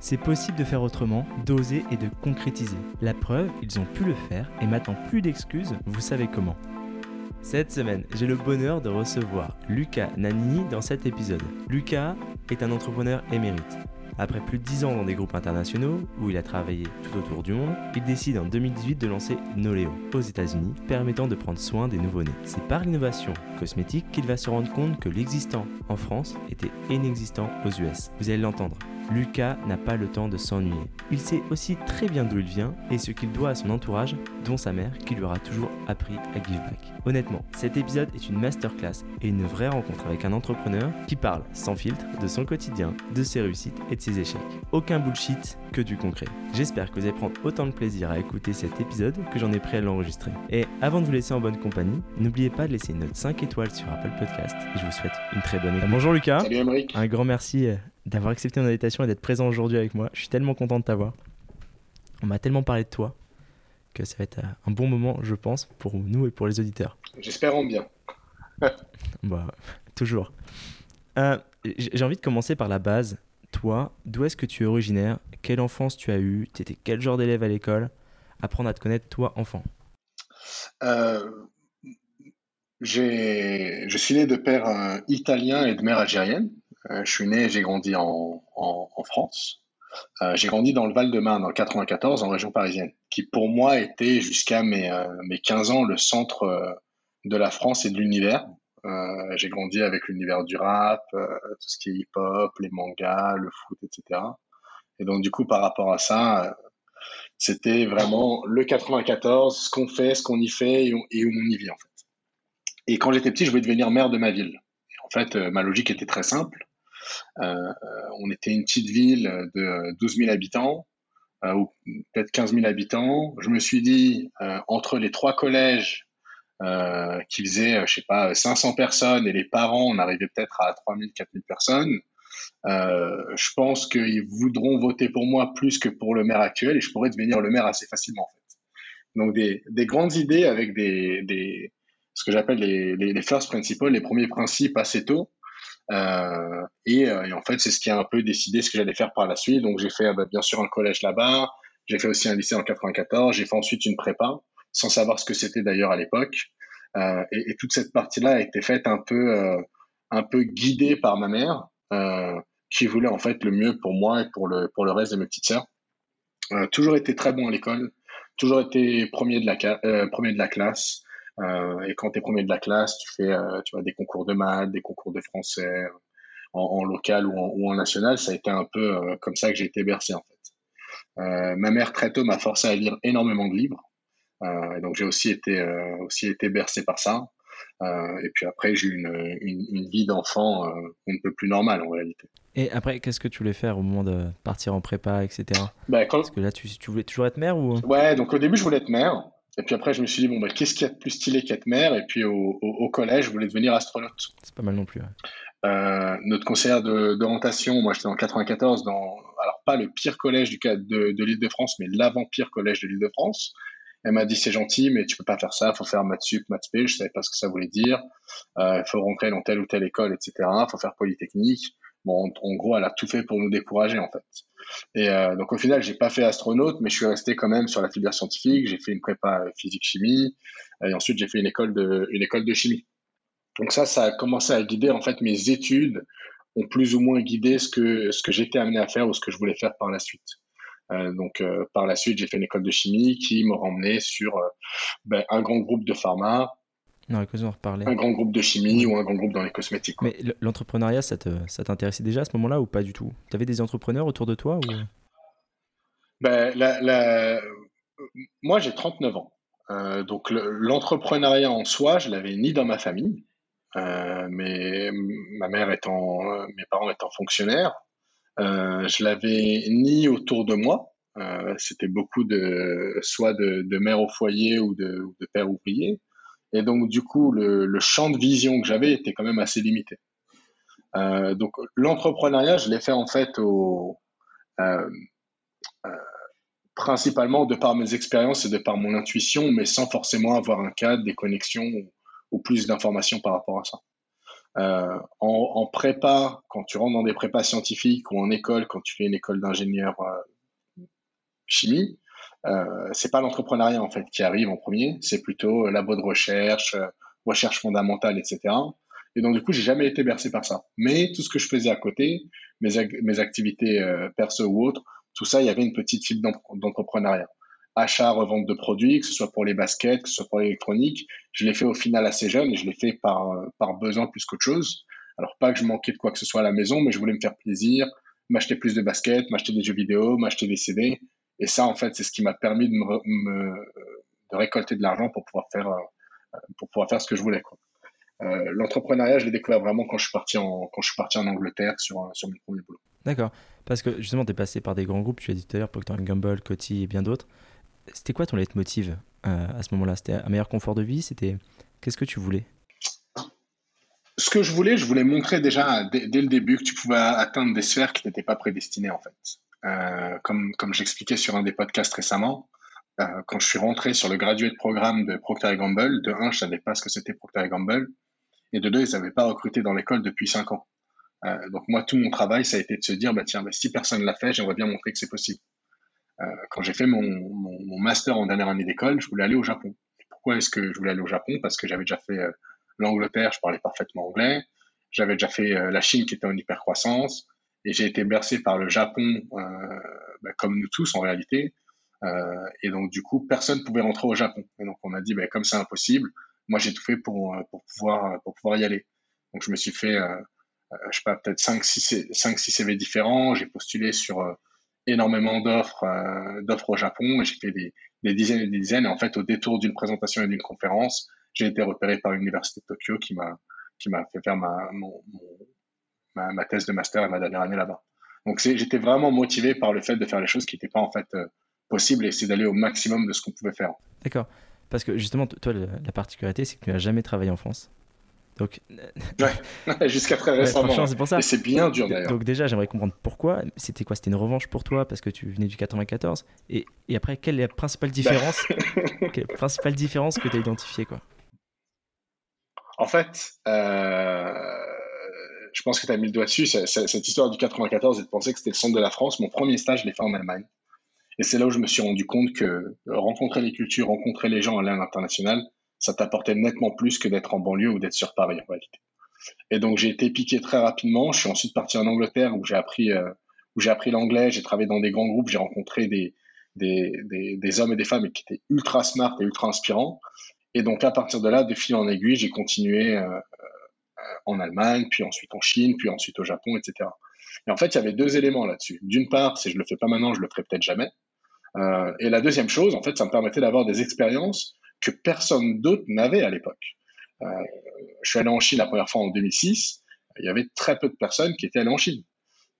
C'est possible de faire autrement, d'oser et de concrétiser. La preuve, ils ont pu le faire et maintenant plus d'excuses, vous savez comment. Cette semaine, j'ai le bonheur de recevoir Lucas Nanini dans cet épisode. Lucas est un entrepreneur émérite. Après plus de 10 ans dans des groupes internationaux, où il a travaillé tout autour du monde, il décide en 2018 de lancer Noleo aux États-Unis, permettant de prendre soin des nouveau-nés. C'est par l'innovation cosmétique qu'il va se rendre compte que l'existant en France était inexistant aux US. Vous allez l'entendre. Lucas n'a pas le temps de s'ennuyer. Il sait aussi très bien d'où il vient et ce qu'il doit à son entourage, dont sa mère, qui lui aura toujours appris à give back. Honnêtement, cet épisode est une masterclass et une vraie rencontre avec un entrepreneur qui parle sans filtre de son quotidien, de ses réussites et de ses échecs. Aucun bullshit, que du concret. J'espère que vous allez prendre autant de plaisir à écouter cet épisode que j'en ai pris à l'enregistrer. Et avant de vous laisser en bonne compagnie, n'oubliez pas de laisser une note 5 étoiles sur Apple Podcast et je vous souhaite une très bonne écoute. Bonjour Lucas. Salut Emeric. Un grand merci euh, d'avoir accepté mon invitation et d'être présent aujourd'hui avec moi. Je suis tellement content de t'avoir. On m'a tellement parlé de toi que ça va être un bon moment, je pense, pour nous et pour les auditeurs. J'espère en bien. bah, toujours. Euh, J'ai envie de commencer par la base. Toi, d'où est-ce que tu es originaire? Quelle enfance tu as eue? Tu étais quel genre d'élève à l'école? Apprendre à te connaître, toi, enfant. Euh, je suis né de père euh, italien et de mère algérienne. Euh, je suis né et j'ai grandi en, en, en France. Euh, j'ai grandi dans le Val-de-Marne, le 94, en région parisienne, qui pour moi était jusqu'à mes, euh, mes 15 ans le centre euh, de la France et de l'univers. J'ai grandi avec l'univers du rap, tout ce qui est hip-hop, les mangas, le foot, etc. Et donc du coup, par rapport à ça, c'était vraiment le 94, ce qu'on fait, ce qu'on y fait et, où on y vit en fait. Et quand j'étais petit, je voulais devenir maire de ma ville. En fait, ma logique était très simple. Euh, euh, on était une petite ville de 12 000 habitants, euh, ou peut-être 15 000 habitants. Je me suis dit, entre les trois collèges qui faisaient, je sais pas, 500 personnes et les parents, on arrivait peut-être à 3 000, 4 000 personnes. Je pense qu'ils voudront voter pour moi plus que pour le maire actuel et je pourrais devenir le maire assez facilement en fait. Donc des, des grandes idées avec des ce que j'appelle les, les, les first principles, les premiers principes assez tôt. Euh, et, euh, et en fait, c'est ce qui a un peu décidé ce que j'allais faire par la suite. Donc j'ai fait euh, bah, bien sûr un collège là-bas, j'ai fait aussi un lycée en 94, j'ai fait ensuite une prépa, sans savoir ce que c'était d'ailleurs à l'époque. Et, toute cette partie-là a été faite un peu, un peu guidée par ma mère, qui voulait en fait le mieux pour moi et pour le, pour le reste de mes petites sœurs. Toujours été très bon à l'école, toujours été premier de la, premier de la classe. Euh, et quand tu es premier de la classe, tu fais euh, tu vois, des concours de maths, des concours de français, en, en local ou en, ou en national. Ça a été un peu euh, comme ça que j'ai été bercé en fait. Euh, ma mère très tôt m'a forcé à lire énormément de livres. Euh, et donc j'ai aussi été euh, aussi été bercé par ça. Euh, et puis après j'ai eu une, une, une vie d'enfant euh, un peu plus normale en réalité. Et après, qu'est-ce que tu voulais faire au moment de partir en prépa, etc. Bah, quand... Parce que là, tu, tu voulais toujours être ou? Ouais, donc au début je voulais être maire. Et puis après je me suis dit bon bah qu'est-ce qu'il y a de plus stylé qu'être maire? Et puis au, au, au collège je voulais devenir astronaute. C'est pas mal non plus. Ouais. Euh, notre conseillère de- d'orientation, moi j'étais le 94, dans, alors pas le pire collège du, ca- de, de l'Île-de-France, mais l'avant-pire collège de l'Île-de-France. Elle m'a dit c'est gentil, mais tu peux pas faire ça, faut faire maths sup, maths p, je savais pas ce que ça voulait dire, euh, faut rentrer dans telle ou telle école, etc. Faut faire polytechnique. Bon, en, en gros, elle a tout fait pour nous décourager en fait. Et euh, donc au final, j'ai pas fait astronaute, mais je suis resté quand même sur la filière scientifique. J'ai fait une prépa physique-chimie, et ensuite j'ai fait une école de une école de chimie. Donc ça, ça a commencé à guider en fait mes études, ont plus ou moins guidé ce que ce que j'étais amené à faire ou ce que je voulais faire par la suite. Euh, donc euh, par la suite, j'ai fait une école de chimie qui m'a emmené sur ben, un grand groupe de pharma, Un grand groupe de chimie ou un grand groupe dans les cosmétiques. quoi. Mais l'entrepreneuriat, ça te- ça t'intéressait déjà à ce moment-là ou pas du tout? Tu avais des entrepreneurs autour de toi ou... Ben, la, la... Moi, j'ai 39 ans. Euh, donc le- l'entrepreneuriat en soi, je l'avais ni dans ma famille, euh, mais ma mère étant, euh, mes parents étant fonctionnaires, euh, je l'avais ni autour de moi. c'était beaucoup de soit de, de mère au foyer ou de, de père ouvrier. Et donc, du coup, le, champ de vision que j'avais était quand même assez limité. Euh, donc, l'entrepreneuriat, je l'ai fait en fait euh, euh, principalement de par mes expériences et de par mon intuition, mais sans forcément avoir un cadre, des connexions ou, plus d'informations par rapport à ça. En, prépa, quand tu rentres dans des prépas scientifiques ou en école, quand tu fais une école d'ingénieur chimie, euh, c'est pas l'entrepreneuriat en fait qui arrive en premier, c'est plutôt labo de recherche, euh, recherche fondamentale, etc. Et donc du coup, j'ai jamais été bercé par ça. Mais tout ce que je faisais à côté, mes, mes activités euh, perso ou autres, tout ça, il y avait une petite fibre d'entrepreneuriat. Achat, revente de produits, que ce soit pour les baskets, que ce soit pour l'électronique, je l'ai fait au final assez jeune et je l'ai fait par, par besoin plus qu'autre chose. Alors pas que je manquais de quoi que ce soit à la maison, mais je voulais me faire plaisir, m'acheter plus de baskets, m'acheter des jeux vidéo, m'acheter des CD. Et ça, en fait, c'est ce qui m'a permis de, me, de récolter de l'argent pour pouvoir faire euh, pour pouvoir faire ce que je voulais. Quoi. Euh, l'entrepreneuriat, je l'ai découvert vraiment quand je suis parti en, quand je suis parti en Angleterre sur, sur mon premier boulot. D'accord. Parce que justement, tu es passé par des grands groupes, tu l'as dit tout à l'heure, Procter Gamble, Coty et bien d'autres. C'était quoi ton leitmotiv euh, à ce moment-là? C'était un meilleur confort de vie? C'était Qu'est-ce que tu voulais? Ce que je voulais, je voulais montrer déjà dès, dès le début que tu pouvais atteindre des sphères qui n'étaient pas prédestinées en fait. Euh, comme, j'expliquais sur un des podcasts récemment, euh, quand je suis rentré sur le graduate programme de Procter Gamble, de un, je savais pas ce que c'était Procter Gamble, et de deux, ils n'avaient pas recruté dans l'école depuis cinq ans. Euh, donc moi, tout mon travail, ça a été de se dire, bah tiens, bah, si personne l'a fait, j'aimerais bien montrer que c'est possible. Quand j'ai fait mon, mon, master en dernière année d'école, je voulais aller au Japon. Pourquoi est-ce que je voulais aller au Japon? Parce que j'avais déjà fait l'Angleterre, je parlais parfaitement anglais. J'avais déjà fait la Chine qui était en hypercroissance. Et j'ai été bercé par le Japon, euh, bah, comme nous tous en réalité. Euh, et donc du coup, personne pouvait rentrer au Japon. Et donc on a dit, bah, comme c'est impossible, moi j'ai tout fait pour, pour, pouvoir, pour pouvoir y aller. Donc je me suis fait, euh, je sais pas, peut-être 5 6 5 6 CV différents, j'ai postulé sur énormément d'offres d'offres au Japon j'ai fait des, des, dizaines et des dizaines et en fait au détour d'une présentation et d'une conférence, j'ai été repéré par l'université de Tokyo qui m'a qui m'a fait faire ma, mon, ma, thèse de master et ma dernière année là-bas. Donc j'étais vraiment motivé par le fait de faire les choses qui n'étaient pas en fait euh, possibles et c'est d'aller au maximum de ce qu'on pouvait faire. D'accord. Parce que justement, toi, la particularité, c'est que tu n'as jamais travaillé en France. Donc, ouais, jusqu'à très récemment. c'est pour ça. Et c'est bien dur d'ailleurs. Donc déjà, j'aimerais comprendre pourquoi. C'était quoi? C'était une revanche pour toi parce que tu venais du 94. Et, et après, quelle est la principale différence, quelle principale différence que tu as identifiée quoi? En fait, euh, je pense que tu as mis le doigt dessus, cette histoire du 94 et de penser que c'était le centre de la France. Mon premier stage, je l'ai fait en Allemagne. Et c'est là où je me suis rendu compte que rencontrer les cultures, rencontrer les gens à l'international, ça t'apportait nettement plus que d'être en banlieue ou d'être sur Paris en réalité. Et donc j'ai été piqué très rapidement. Je suis ensuite parti en Angleterre où j'ai appris euh, où j'ai appris l'anglais. J'ai travaillé dans des grands groupes. J'ai rencontré des des, des des, hommes et des femmes qui étaient ultra smart et ultra inspirants. Et donc à partir de là, de fil en aiguille, j'ai continué euh, en Allemagne, puis ensuite en Chine, puis ensuite au Japon, etc. Et en fait, il y avait deux éléments là-dessus. D'une part, si je le fais pas maintenant, je le ferai peut-être jamais. Euh, et la deuxième chose, en fait, ça me permettait d'avoir des expériences que personne d'autre n'avait à l'époque. Euh, je suis allé en Chine la première fois en 2006. Il y avait très peu de personnes qui étaient allées en Chine.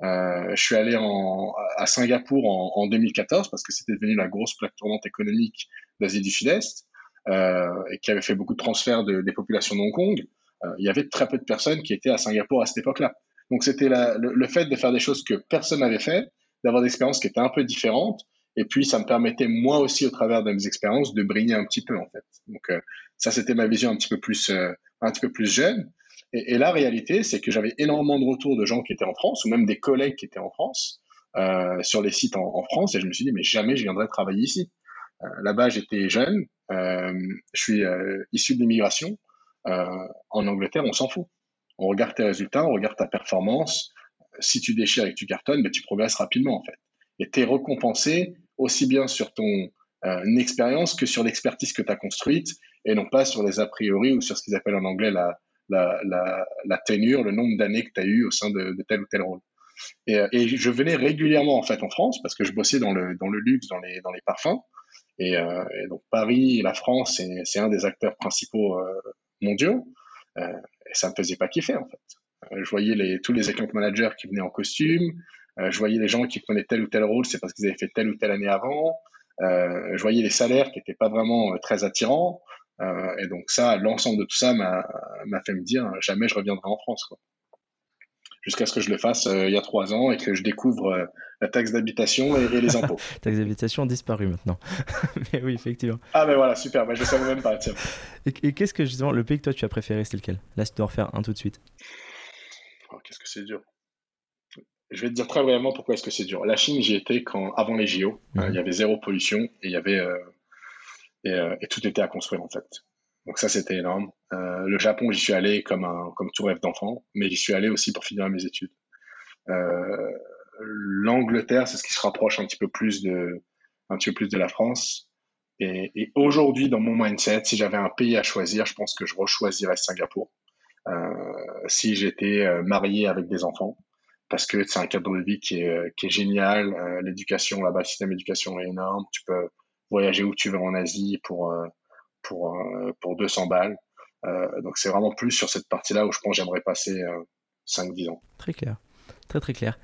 Euh, je suis allé en, à Singapour en, en 2014 parce que c'était devenu la grosse plaque tournante économique d'Asie du Sud-Est et qui avait fait beaucoup de transferts de, des populations de Hong Kong. Euh, il y avait très peu de personnes qui étaient à Singapour à cette époque-là. Donc c'était le, fait de faire des choses que personne n'avait fait, d'avoir des expériences qui étaient un peu différentes, et puis ça me permettait moi aussi au travers de mes expériences de briller un petit peu en fait. Donc euh, ça c'était ma vision un petit peu plus euh, un petit peu plus jeune. Et, la réalité c'est que j'avais énormément de retours de gens qui étaient en France ou même des collègues qui étaient en France sur les sites en, France et je me suis dit mais jamais je viendrai travailler ici. Là-bas j'étais jeune, je suis issu de l'immigration. Euh, en Angleterre, on s'en fout. On regarde tes résultats, on regarde ta performance. Si tu déchires et que tu cartonnes, ben, tu progresses rapidement en fait. Et tu es récompensé aussi bien sur ton euh, expérience que sur l'expertise que tu as construite et non pas sur les a priori ou sur ce qu'ils appellent en anglais la, la, la, la ténure, le nombre d'années que tu as eu au sein de, tel ou tel rôle. Et, euh, et, je venais régulièrement en fait en France parce que je bossais dans le, dans le luxe, dans les, dans les parfums. Et, donc Paris la France, c'est un des acteurs principaux mondiaux. Euh, et ça me faisait pas kiffer en fait. Euh, je voyais les, tous les account managers qui venaient en costume, je voyais les gens qui prenaient tel ou tel rôle, c'est parce qu'ils avaient fait telle ou telle année avant. je voyais les salaires qui n'étaient pas vraiment très attirants. et donc ça, l'ensemble de tout ça m'a fait me dire jamais je reviendrai en France. Quoi jusqu'à ce que je le fasse euh, il y a trois ans et que je découvre euh, la taxe d'habitation et, les impôts. taxe d'habitation a disparu maintenant. Mais oui, effectivement. Ah ben voilà, super, ben, je ne savais même pas. Tiens. Et, qu'est-ce que justement, le pays que toi tu as préféré, c'est lequel? Là, tu dois refaire un tout de suite. Oh, qu'est-ce que c'est dur. Je vais te dire très brièvement pourquoi est-ce que c'est dur. La Chine, j'y étais quand, avant les JO. Hein, il y avait zéro pollution et il y avait euh, et, tout était à construire en fait. Donc ça, c'était énorme. Euh, le Japon, j'y suis allé comme un comme tout rêve d'enfant, mais j'y suis allé aussi pour finir mes études. Euh, L'Angleterre, c'est ce qui se rapproche un petit peu plus de un petit peu plus de la France. Et, et aujourd'hui, dans mon mindset, si j'avais un pays à choisir, je pense que je rechoisirais Singapour. Euh, si j'étais euh, marié avec des enfants, parce que c'est un cadre de vie qui est, qui est génial. Euh, l'éducation là-bas, le système d'éducation est énorme. Tu peux voyager où tu veux en Asie pour pour, euh, pour 200 balles. Euh, donc c'est vraiment plus sur cette partie-là où je pense j'aimerais passer 5-10 euh, ans. Très clair, très très clair.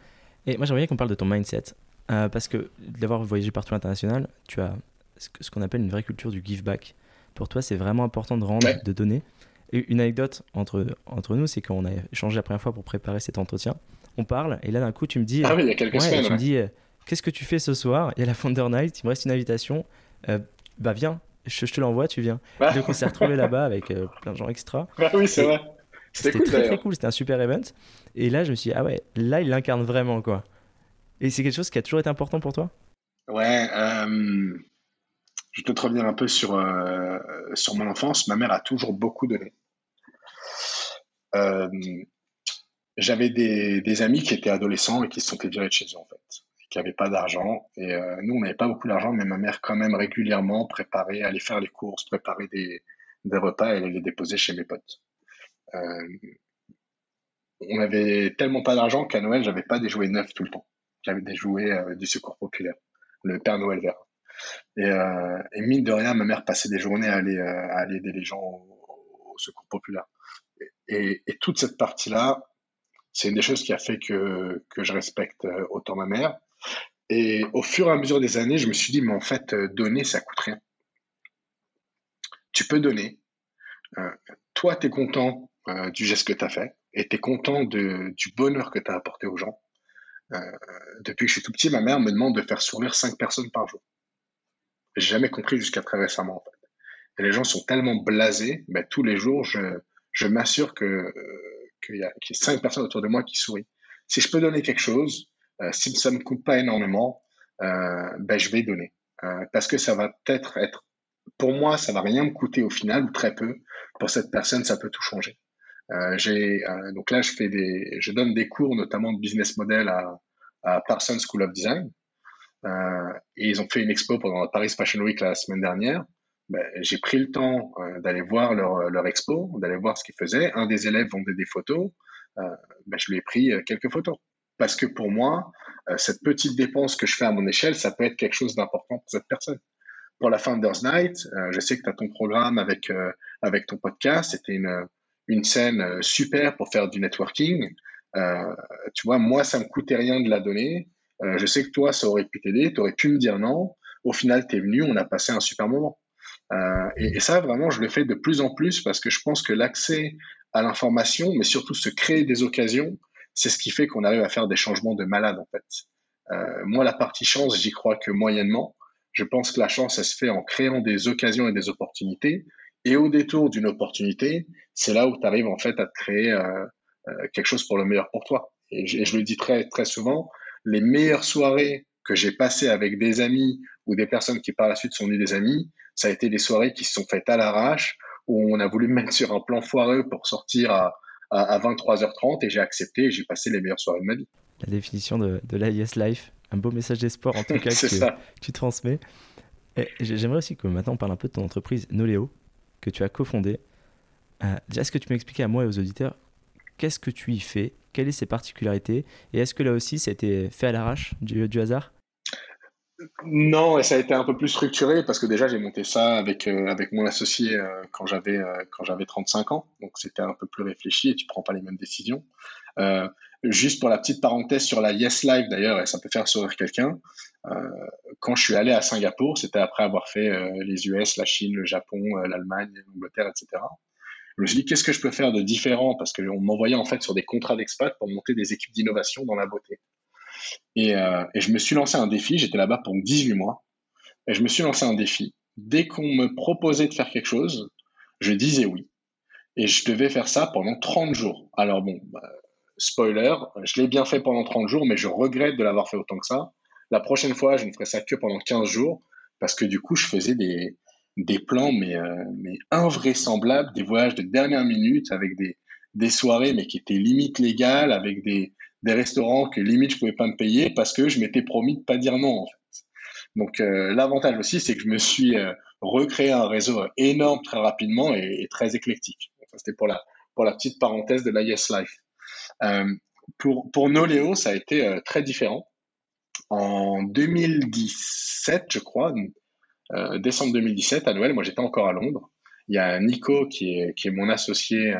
Et moi j'aimerais bien qu'on parle de ton mindset, parce que d'avoir voyagé partout à l'international, tu as ce qu'on appelle une vraie culture du give back. Pour toi, c'est vraiment important de rendre, de donner. Et une anecdote entre, entre nous, c'est qu'on a échangé la première fois pour préparer cet entretien. On parle, et là d'un coup, tu me dis. Ah oui, il y a quelques semaines. Tu me dis, qu'est-ce que tu fais ce soir? Il y a la Founder Night, il me reste une invitation. bah viens, je, te l'envoie, tu viens. Donc on s'est retrouvé là-bas avec euh, plein de gens extra. Bah oui, c'est vrai. C'était cool, très très cool, c'était un super event. Et là, je me suis dit, ah ouais, là, il l'incarne vraiment, quoi. Et c'est quelque chose qui a toujours été important pour toi? Ouais, euh, je peux te revenir un peu sur, euh, sur mon enfance. Ma mère a toujours beaucoup donné. J'avais des, des, amis qui étaient adolescents et qui se sont fait virer de chez eux, en fait qui n'avaient pas d'argent. Et euh, nous, on n'avait pas beaucoup d'argent, mais ma mère, quand même, régulièrement préparait, allait faire les courses, préparer des, des repas et allait les déposer chez mes potes. Euh, on avait tellement pas d'argent qu'à Noël, j'avais pas des jouets neufs tout le temps. J'avais des jouets euh, du secours populaire, le Père Noël vert. Et, mine de rien, ma mère passait des journées à aller, à aider les gens au, secours populaire. Et, et, toute cette partie-là, c'est une des choses qui a fait que, que je respecte autant ma mère. Et au fur et à mesure des années, je me suis dit, mais en fait, euh, donner, ça coûte rien. Tu peux donner. Euh, toi, tu es content euh, du geste que tu as fait et tu es content du bonheur que tu as apporté aux gens. depuis que je suis tout petit, ma mère me demande de faire sourire cinq personnes par jour. J'ai jamais compris jusqu'à très récemment, en fait. Les gens sont tellement blasés, ben, tous les jours, je, m'assure que qu'il y, a cinq personnes autour de moi qui sourient. Si je peux donner quelque chose, si ça me coûte pas énormément, euh, ben je vais donner euh, parce que ça va peut-être être, pour moi, ça va rien me coûter au final ou très peu. Pour cette personne, ça peut tout changer. j'ai donc là, je fais des, je donne des cours notamment de business model à, à Parsons School of Design. Euh, et ils ont fait une expo pendant la Paris Fashion Week la semaine dernière. Ben, j'ai pris le temps d'aller voir leur, leur expo, d'aller voir ce qu'ils faisaient. Un des élèves vendait des photos. Euh, ben, je lui ai pris quelques photos parce que pour moi, euh, cette petite dépense que je fais à mon échelle, ça peut être quelque chose d'important pour cette personne. Pour la Founders Night, euh, je sais que tu as ton programme avec, euh, avec ton podcast, c'était une, une scène super pour faire du networking. tu vois, moi, ça me coûtait rien de la donner. je sais que toi, ça aurait pu t'aider, tu aurais pu me dire non. Au final, tu es venu, on a passé un super moment. et, et, ça, vraiment, je le fais de plus en plus parce que je pense que l'accès à l'information, mais surtout se créer des occasions, c'est ce qui fait qu'on arrive à faire des changements de malade en fait. Euh, moi, la partie chance, j'y crois que moyennement. Je pense que la chance, elle se fait en créant des occasions et des opportunités. Et au détour d'une opportunité, c'est là où tu arrives en fait à te créer euh, euh, quelque chose pour le meilleur pour toi. Et je, le dis très très souvent, les meilleures soirées que j'ai passées avec des amis ou des personnes qui par la suite sont devenues des amis, ça a été des soirées qui se sont faites à l'arrache, où on a voulu mettre sur un plan foireux pour sortir à, à, 23h30 et j'ai accepté et j'ai passé les meilleures soirées de ma vie. La définition de, de l'IS Life, un beau message d'espoir en tout cas que, tu transmets. J'aimerais aussi que maintenant on parle un peu de ton entreprise Noléo que tu as cofondée. Euh, est-ce que tu peux m'expliquer à moi et aux auditeurs qu'est-ce que tu y fais, quelles sont ses particularités? Et est-ce que là aussi ça a été fait à l'arrache du, du hasard? Non, et ça a été un peu plus structuré parce que déjà j'ai monté ça avec, euh, avec mon associé euh, quand j'avais euh, quand j'avais 35 ans, donc c'était un peu plus réfléchi et tu prends pas les mêmes décisions. juste pour la petite parenthèse sur la Yes Live d'ailleurs, et ça peut faire sourire quelqu'un, quand je suis allé à Singapour, c'était après avoir fait les US, la Chine, le Japon, l'Allemagne, l'Angleterre, etc. Je me suis dit qu'est-ce que je peux faire de différent? Parce qu'on m'envoyait en fait sur des contrats d'expat pour monter des équipes d'innovation dans la beauté. Euh, et, je me suis lancé un défi. J'étais là-bas pour 18 mois. Et je me suis lancé un défi. Dès qu'on me proposait de faire quelque chose, je disais oui. Et je devais faire ça pendant 30 jours. Alors bon, bah, spoiler, je l'ai bien fait pendant 30 jours, mais je regrette de l'avoir fait autant que ça. La prochaine fois, je ne ferai ça que pendant 15 jours, parce que du coup, je faisais des, des plans, mais, euh, mais invraisemblables, des voyages de dernière minute avec des, des soirées, mais qui étaient limite légales, avec des, des restaurants que limite je pouvais pas me payer parce que je m'étais promis de pas dire non en fait. Donc euh, l'avantage aussi c'est que je me suis euh, recréé un réseau énorme très rapidement et, très éclectique. C'était pour la pour la petite parenthèse de la Yes Life. Euh, pour pour Noléo ça a été très différent. En 2017 je crois, décembre 2017 à Noël, moi j'étais encore à Londres. Il y a Nico qui est qui est mon associé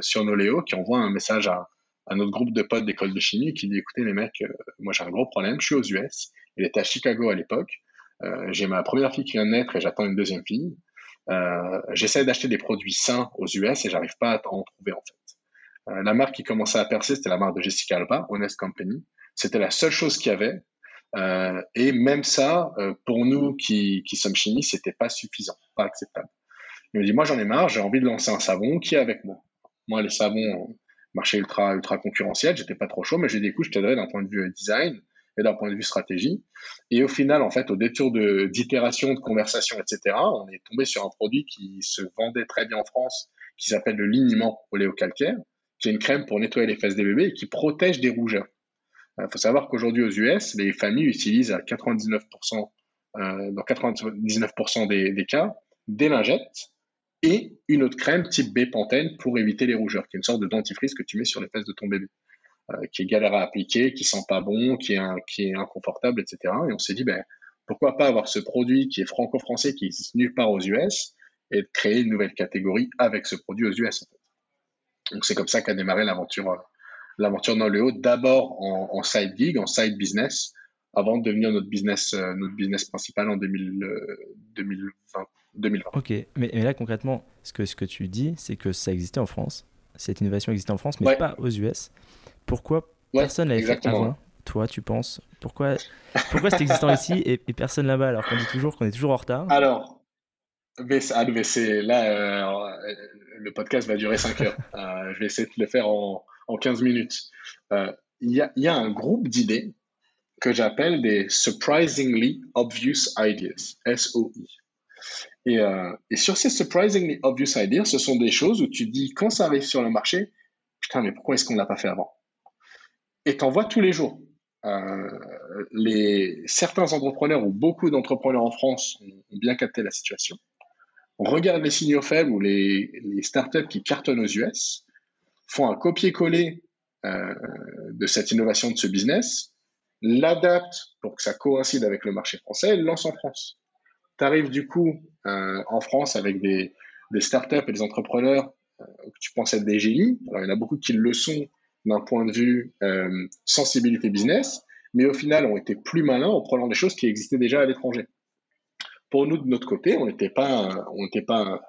sur Noléo qui envoie un message à un autre groupe de potes d'école de chimie qui dit écoutez les mecs, euh, moi j'ai un gros problème, je suis aux US, il était à Chicago à l'époque, euh, j'ai ma première fille qui vient de naître et j'attends une deuxième fille. Euh, j'essaie d'acheter des produits sains aux US et j'arrive pas à en trouver en fait. la marque qui commençait à percer, c'était la marque de Jessica Alba, Honest Company. C'était la seule chose qu'il y avait. et même ça, pour nous qui, qui sommes chimistes, c'était pas suffisant, pas acceptable. Il me dit, moi j'en ai marre, j'ai envie de lancer un savon, qui est avec moi? Moi, les savons, marché ultra, ultra concurrentiel, j'étais pas trop chaud, mais j'ai dit, écoute, je t'aiderai d'un point de vue design et d'un point de vue stratégie. Et au final, en fait, au détour de, d'itération, de conversation, etc., on est tombé sur un produit qui se vendait très bien en France, qui s'appelle le liniment oléocalcaire, qui est une crème pour nettoyer les fesses des bébés et qui protège des rougeurs. Il faut savoir qu'aujourd'hui aux US, les familles utilisent à 99%, euh, dans 99% des, des cas, des lingettes et une autre crème type B-Pantène pour éviter les rougeurs, qui est une sorte de dentifrice que tu mets sur les fesses de ton bébé, euh, qui est galère à appliquer, qui sent pas bon, qui est, inconfortable, etc. Et on s'est dit, ben, pourquoi pas avoir ce produit qui est franco-français, qui existe nulle part aux US, et créer une nouvelle catégorie avec ce produit aux US. Donc c'est comme ça qu'a démarré l'aventure, euh, l'aventure dans le haut, d'abord en, side gig, en side business, avant de devenir notre business, euh, notre business principal en 2000, 2020. 2020. Ok, mais, là concrètement, ce que, ce que tu dis, c'est que ça existait en France, cette innovation existait en France, mais pas aux US. Pourquoi personne l'avait fait avant Toi, tu penses? Pourquoi, pourquoi c'est existant ici et, personne là-bas alors qu'on dit toujours qu'on est toujours en retard? Alors, mais, ah, là, euh, le podcast va durer 5 heures. Euh, je vais essayer de le faire en, en 15 minutes. Euh, il y, a, y a un groupe d'idées que j'appelle des Surprisingly Obvious Ideas, SOI. Euh, et, sur ces surprisingly obvious ideas, ce sont des choses où tu dis, quand ça arrive sur le marché, putain, mais pourquoi est-ce qu'on ne l'a pas fait avant? Et tu en vois tous les jours. Euh, les, certains entrepreneurs ou beaucoup d'entrepreneurs en France ont, bien capté la situation. On regarde les signaux faibles ou les, les startups qui cartonnent aux US, font un copier-coller euh, de cette innovation de ce business, l'adaptent pour que ça coïncide avec le marché français lancent en France. Tu arrives du coup euh, en France avec des, des, startups et des entrepreneurs euh, que tu penses être des génies. Alors, il y en a beaucoup qui le sont d'un point de vue euh, sensibilité business, mais au final ont été plus malins en prenant des choses qui existaient déjà à l'étranger. Pour nous, de notre côté, on n'était pas, on n'était pas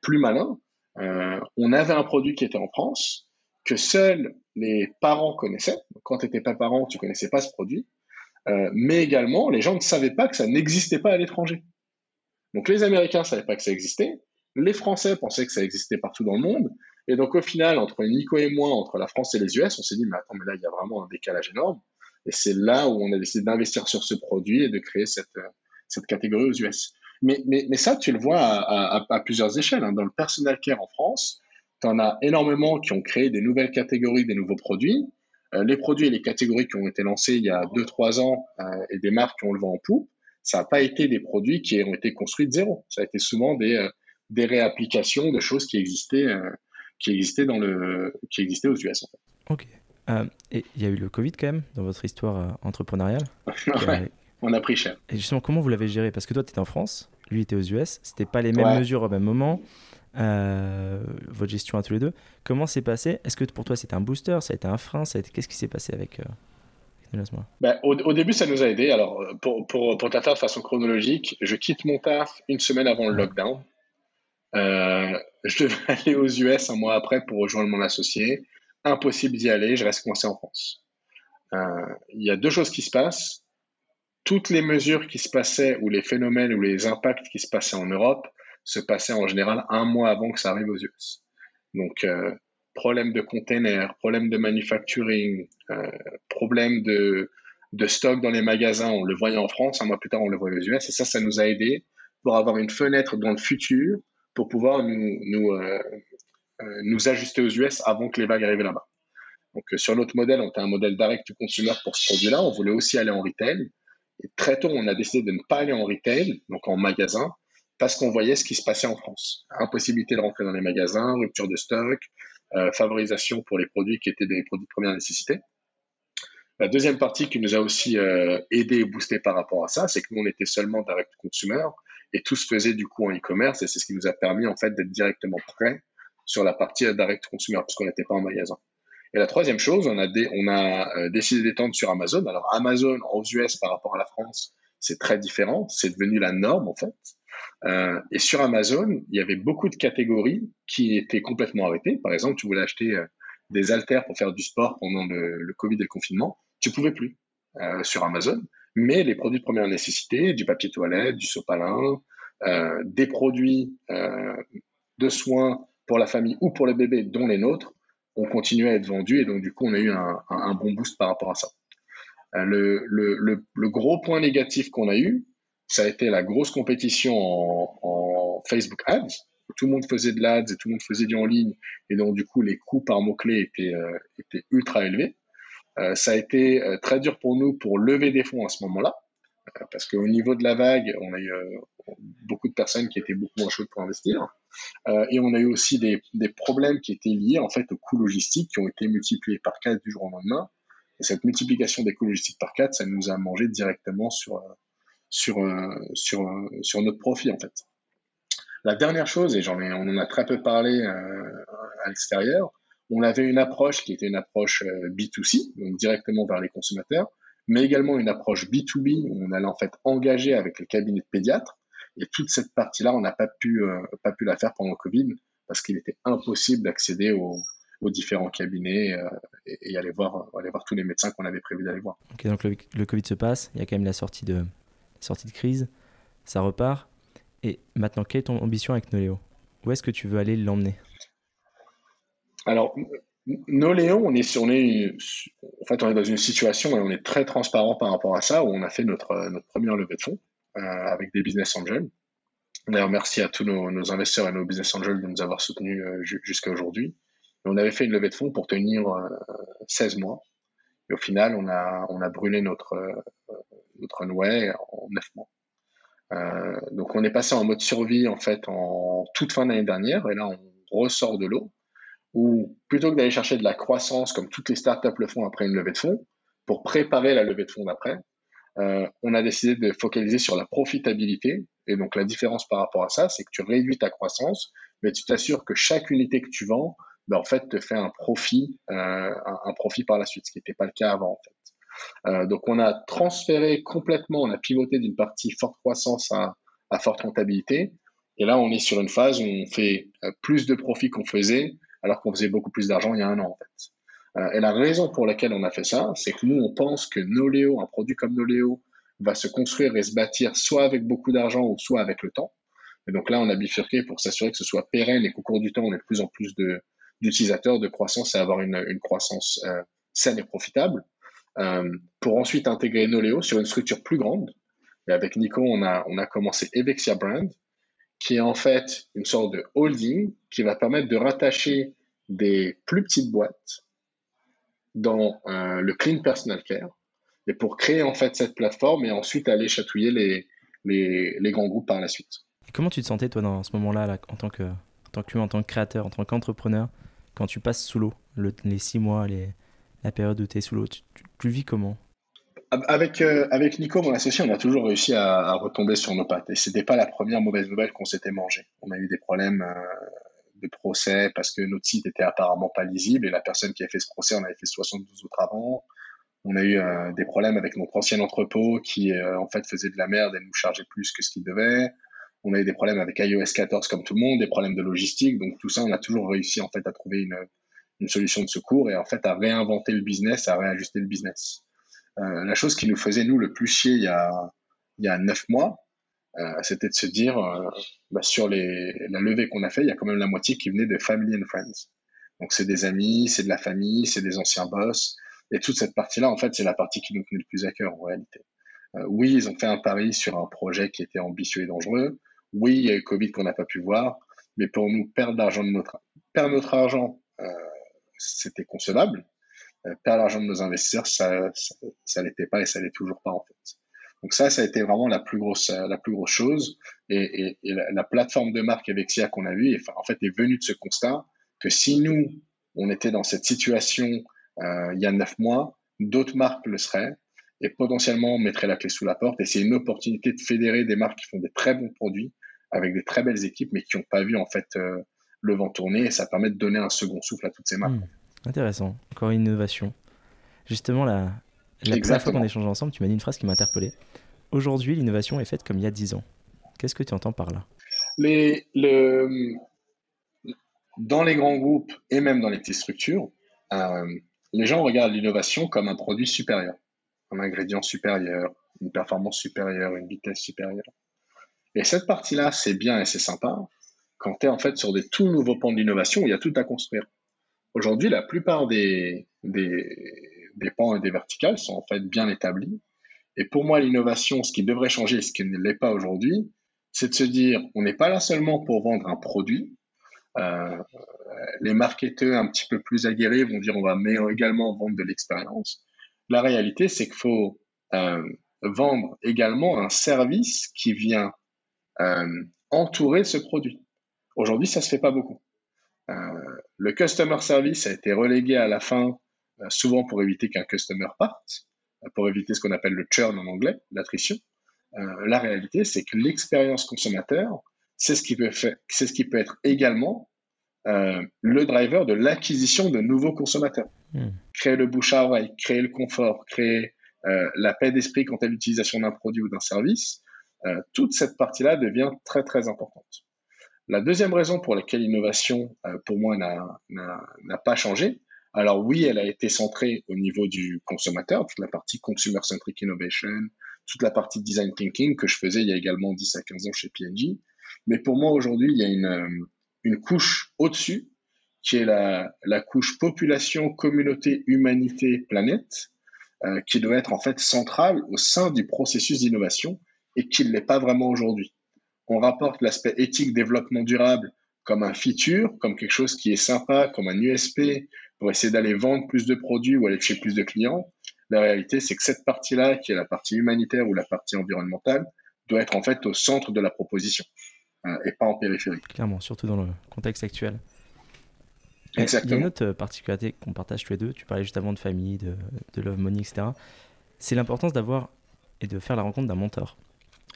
plus malins. on avait un produit qui était en France, que seuls les parents connaissaient. Quand tu n'étais pas parent, tu connaissais pas ce produit. mais également, les gens ne savaient pas que ça n'existait pas à l'étranger. Donc les Américains ne savaient pas que ça existait, les Français pensaient que ça existait partout dans le monde, et donc au final, entre Nico et moi, entre la France et les US, on s'est dit, mais attends, mais là, il y a vraiment un décalage énorme. Et c'est là où on a décidé d'investir sur ce produit et de créer cette, euh, cette catégorie aux US. Mais, mais, mais ça, tu le vois à plusieurs échelles. Hein. Dans le personal care en France, tu en as énormément qui ont créé des nouvelles catégories, des nouveaux produits. Euh, les produits et les catégories qui ont été lancés il y a 2-3 ans euh, et des marques qui ont le vent en poupe, ça n'a pas été des produits qui ont été construits de zéro. Ça a été souvent des, euh, des réapplications de choses qui existaient, qui existaient, dans le, qui existaient aux US. En fait. Ok. Et il y a eu le Covid quand même dans votre histoire entrepreneuriale, On a pris cher. Et justement, comment vous l'avez géré? Parce que toi, tu étais en France, lui était aux US, c'était pas les mêmes mesures au même moment. Euh, votre gestion à tous les deux. Comment c'est passé? Est-ce que pour toi c'était un booster Ça a été un frein ça Qu'est-ce qui s'est passé avec, euh, ben, au, début, ça nous a aidé. Alors, pour, pour, pour de façon chronologique, je quitte mon taf une semaine avant le lockdown. Euh, je devais aller aux US un mois après pour rejoindre mon associé. Impossible d'y aller, je reste coincé en France. Euh, il y a deux choses qui se passent. Toutes les mesures qui se passaient, ou les phénomènes, ou les impacts qui se passaient en Europe, se passaient en général un mois avant que ça arrive aux US. Donc, euh, problème de containers, problème de manufacturing, euh, problème de, stock dans les magasins, on le voyait en France, un mois plus tard on le voyait aux US, et ça, ça nous a aidé pour avoir une fenêtre dans le futur pour pouvoir nous, nous, euh, nous ajuster aux US avant que les vagues arrivent là-bas. Donc sur notre modèle, on était un modèle direct to consumer pour ce produit-là, on voulait aussi aller en retail. Et très tôt, on a décidé de ne pas aller en retail, donc en magasin, parce qu'on voyait ce qui se passait en France. Impossibilité de rentrer dans les magasins, rupture de stock, euh, favorisation pour les produits qui étaient des produits de première nécessité. La deuxième partie qui nous a aussi euh, aidé et boosté par rapport à ça, c'est que nous, on était seulement direct consumer et tout se faisait du coup en e-commerce et c'est ce qui nous a permis en fait d'être directement prêt sur la partie direct consumer puisqu'on n'était pas en magasin. Et la troisième chose, on a, on a euh, décidé d'étendre sur Amazon. Alors Amazon aux US par rapport à la France, c'est très différent. C'est devenu la norme en fait. Euh, et sur Amazon, il y avait beaucoup de catégories qui étaient complètement arrêtées. Par exemple, tu voulais acheter euh, des haltères pour faire du sport pendant le, Covid et le confinement, tu pouvais plus euh, sur Amazon. Mais les produits de première nécessité, du papier toilette, du sopalin, euh, des produits euh, de soins pour la famille ou pour le bébé, dont les nôtres, ont continué à être vendus. Et donc, du coup, on a eu un, un, bon boost par rapport à ça. Le, le, le, le, gros point négatif qu'on a eu, ça a été la grosse compétition en, Facebook Ads. Tout le monde faisait de l'ads et tout le monde faisait du en ligne. Et donc, du coup, les coûts par étaient, euh, étaient ultra élevés. Euh, ça a été euh, très dur pour nous pour lever des fonds à ce moment-là. parce qu'au niveau de la vague, on a eu beaucoup de personnes qui étaient beaucoup moins chaudes pour investir. et on a eu aussi des, des, problèmes qui étaient liés en fait aux coûts logistiques qui ont été multipliés par 4 du jour au lendemain. Et cette multiplication des coûts logistiques par 4, ça nous a mangé directement sur, sur, euh, sur, euh, sur notre profit en fait. La dernière chose, et j'en ai, on en a très peu parlé euh, à l'extérieur, on avait une approche qui était une approche B2C, donc directement vers les consommateurs, mais également une approche B2B où on allait en fait engager avec les cabinets de pédiatres. Et toute cette partie-là, on n'a pas pu, pas pu la faire pendant le Covid parce qu'il était impossible d'accéder aux, aux, différents cabinets et, aller, voir, aller voir tous les médecins qu'on avait prévu d'aller voir. Ok, donc le, le, Covid se passe, il y a quand même la sortie de, sortie de crise, ça repart. Et maintenant, quelle est ton ambition avec Noléo? Où est-ce que tu veux aller l'emmener? Alors, Noléo, on est, on est, en fait, on est dans une situation et on est très transparent par rapport à ça, où on a fait notre, première levée de fonds euh, avec des business angels. D'ailleurs, merci à tous nos, investisseurs et nos business angels de nous avoir soutenus euh, jusqu'à aujourd'hui. On avait fait une levée de fonds pour tenir 16 euh, mois. Et au final, on a brûlé notre, notre Noé en neuf mois. Euh, donc on est passé en mode survie en fait en toute fin d'année dernière et là on ressort de l'eau où plutôt que d'aller chercher de la croissance comme toutes les startups le font après une levée de fonds pour préparer la levée de fonds d'après, euh, on a décidé de focaliser sur la profitabilité et donc la différence par rapport à ça c'est que tu réduis ta croissance mais tu t'assures que chaque unité que tu vends ben, en fait te fait un profit euh, un, un, profit par la suite ce qui n'était pas le cas avant en fait. Euh, donc on a transféré complètement, on a pivoté d'une partie forte croissance à, forte rentabilité. Et là, on est sur une phase où on fait euh, plus de profits qu'on faisait, alors qu'on faisait beaucoup plus d'argent il y a un an en fait. Euh, et la raison pour laquelle on a fait ça, c'est que nous, on pense que Noléo, un produit comme Noléo, va se construire et se bâtir soit avec beaucoup d'argent ou soit avec le temps. Et donc là, on a bifurqué pour s'assurer que ce soit pérenne et qu'au cours du temps, on ait de plus en plus d'utilisateurs, de, croissance et avoir une, croissance saine et profitable. Euh, pour ensuite intégrer Noleo sur une structure plus grande. Et avec Nico, on a, on a commencé Evexia Brand, qui est en fait une sorte de holding qui va permettre de rattacher des plus petites boîtes dans euh, le clean personal care et pour créer en fait cette plateforme et ensuite aller chatouiller les, les, les grands groupes par la suite. Comment tu te sentais toi dans ce moment-là là, en tant que en tant que en tant que créateur, en tant qu'entrepreneur, quand tu passes sous l'eau, les six mois, les, la période où tu es sous l'eau, tu, vis comment? Avec, euh, avec Nico, mon associé, on a toujours réussi à, retomber sur nos pattes. Et c'était pas la première mauvaise nouvelle qu'on s'était mangé. On a eu des problèmes euh, de procès parce que notre site était apparemment pas lisible et la personne qui a fait ce procès en avait fait 72 autres avant. On a eu euh, des problèmes avec notre ancien entrepôt qui en fait faisait de la merde et nous chargeait plus que ce qu'il devait. On a eu des problèmes avec iOS 14 comme tout le monde, des problèmes de logistique. Donc tout ça, on a toujours réussi en fait à trouver une, une solution de secours et en fait à réinventer le business, à réajuster le business. Euh, la chose qui nous faisait, nous, le plus chier il y a, il y a neuf mois, euh, c'était de se dire, euh, bah, sur les, la levée qu'on a fait, il y a quand même la moitié qui venait de family and friends. Donc, c'est des amis, c'est de la famille, c'est des anciens boss. Et toute cette partie-là, en fait, c'est la partie qui nous tenait le plus à cœur, en réalité. oui, ils ont fait un pari sur un projet qui était ambitieux et dangereux. Oui, il y a eu Covid qu'on n'a pas pu voir. Mais pour nous, perdre l'argent de notre, perdre notre argent, c'était concevable. Euh, perdre l'argent de nos investisseurs, ça, ça, l'était pas et ça l'est toujours pas en fait. Donc ça, ça a été vraiment la plus grosse, la plus grosse chose. Et, et, la, plateforme de marque Avexia qu'on a vue, en fait, est venue de ce constat que si nous, on était dans cette situation euh, il y a neuf mois, d'autres marques le seraient et potentiellement on mettrait la clé sous la porte. Et c'est une opportunité de fédérer des marques qui font des très bons produits avec des très belles équipes, mais qui n'ont pas vu en fait euh, le vent tourner. Et ça permet de donner un second souffle à toutes ces marques. Mmh. Intéressant. Encore une innovation. Justement, la, la première fois qu'on échange ensemble, tu m'as dit une phrase qui m'a interpellé. Aujourd'hui, l'innovation est faite comme il y a 10 ans. Qu'est-ce que tu entends par là? Les, le, Dans les grands groupes et même dans les petites structures, euh, les gens regardent l'innovation comme un produit supérieur, un ingrédient supérieur, une performance supérieure, une vitesse supérieure. Et cette partie-là, c'est bien et c'est sympa quand tu es en fait sur des tout nouveaux pans d'innovation il y a tout à construire. Aujourd'hui, la plupart des, des, pans et des verticales sont en fait bien établis. Et pour moi, l'innovation, ce qui devrait changer, ce qui ne l'est pas aujourd'hui, c'est de se dire, on n'est pas là seulement pour vendre un produit. Euh, les marketeurs un petit peu plus aguerris vont dire, on va également vendre de l'expérience. La réalité, c'est qu'il faut euh, vendre également un service qui vient euh, entourer ce produit. Aujourd'hui, ça se fait pas beaucoup. Euh, le customer service a été relégué à la fin, euh, souvent pour éviter qu'un customer parte, euh, pour éviter ce qu'on appelle le churn en anglais, l'attrition. la réalité, c'est que l'expérience consommateur, c'est ce qui peut faire, c'est ce qui peut être également le driver de l'acquisition de nouveaux consommateurs. Hmm. Créer le bouche à oreille, créer le confort, créer la paix d'esprit quant à l'utilisation d'un produit ou d'un service, toute cette partie-là devient très très importante. La deuxième raison pour laquelle l'innovation, euh, pour moi, n'a pas changé, alors oui, elle a été centrée au niveau du consommateur, toute la partie consumer-centric innovation, toute la partie design thinking que je faisais il y a également 10 à 15 ans chez P&G. Mais pour moi, aujourd'hui, il y a une, euh, une couche au-dessus, qui est la, la, couche population, communauté, humanité, planète, euh, qui doit être en fait centrale au sein du processus d'innovation et qui ne l'est pas vraiment aujourd'hui on rapporte l'aspect éthique développement durable comme un feature, comme quelque chose qui est sympa, comme un USP, pour essayer d'aller vendre plus de produits ou aller chez plus de clients. La réalité, c'est que cette partie-là, qui est la partie humanitaire ou la partie environnementale, doit être en fait au centre de la proposition euh, et pas en périphérie. Clairement, surtout dans le contexte actuel. Exactement. Il y a une autre particularité qu'on partage tous les deux. Tu parlais juste avant de famille, de, de love money, etc. C'est l'importance d'avoir et de faire la rencontre d'un mentor.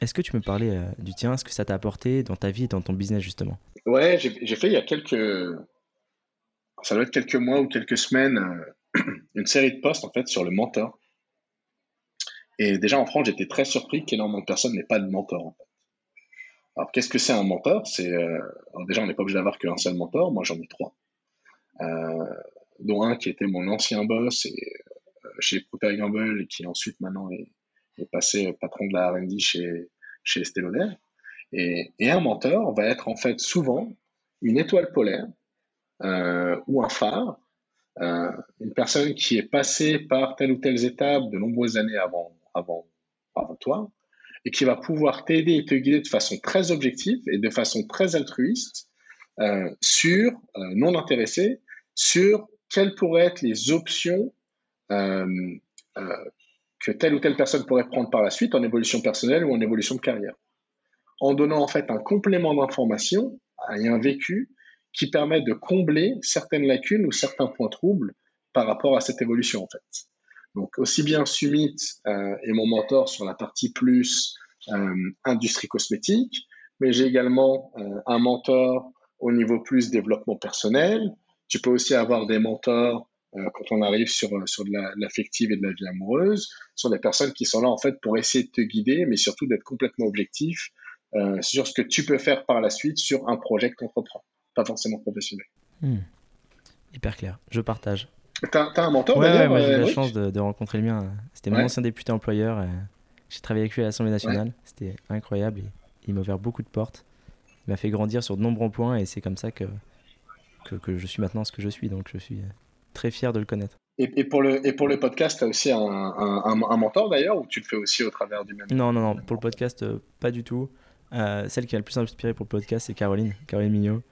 Est-ce que tu me parlais euh, du tien Ce que ça t'a apporté dans ta vie et dans ton business, justement? Ouais, j'ai fait il y a quelques. Ça doit être quelques mois ou quelques semaines, euh, une série de posts, en fait, sur le mentor. Et déjà, en France, j'étais très surpris qu'énormément de personnes n'aient pas de mentor, en fait. Alors, qu'est-ce que c'est un mentor? C'est euh, déjà, on n'est pas obligé d'avoir qu'un seul mentor. Moi, j'en ai trois, dont un qui était mon ancien boss chez Procter Gamble et qui ensuite maintenant est, est passé patron de la R&D chez, chez Estée. Et, et, un mentor va être en fait souvent une étoile polaire euh, ou un phare, euh, une personne qui est passée par telle ou telle étape de nombreuses années avant, avant, avant toi, et qui va pouvoir t'aider et te guider de façon très objective et de façon très altruiste euh, sur, non intéressé, sur quelles pourraient être les options telle ou telle personne pourrait prendre par la suite en évolution personnelle ou en évolution de carrière. En donnant en fait un complément d'information et un vécu qui permet de combler certaines lacunes ou certains points troubles par rapport à cette évolution en fait. Donc aussi bien Sumit euh, est mon mentor sur la partie plus euh, industrie cosmétique, mais j'ai également euh, un mentor au niveau plus développement personnel. Tu peux aussi avoir des mentors quand on arrive sur, sur de l'affective et de la vie amoureuse, sur des personnes qui sont là en fait pour essayer de te guider, mais surtout d'être complètement objectif sur ce que tu peux faire par la suite sur un projet que tu entreprends, pas forcément professionnel. Hmm. Hyper clair, je partage. T'as as un mentor Ouais, moi j'ai eu la chance de, rencontrer le mien. C'était mon ancien député employeur. J'ai travaillé avec lui à l'Assemblée nationale. C'était incroyable. il m'a ouvert beaucoup de portes. Il m'a fait grandir sur de nombreux points et c'est comme ça que, que, je suis maintenant ce que je suis. Donc je suis très fier de le connaître. Et, pour, le, et pour le podcast, tu as aussi un, un, mentor d'ailleurs ou tu le fais aussi au travers du même? Non, non, non. Pour le podcast, euh, pas du tout. Euh, celle qui a le plus inspiré pour le podcast, c'est Caroline, Caroline Mignot,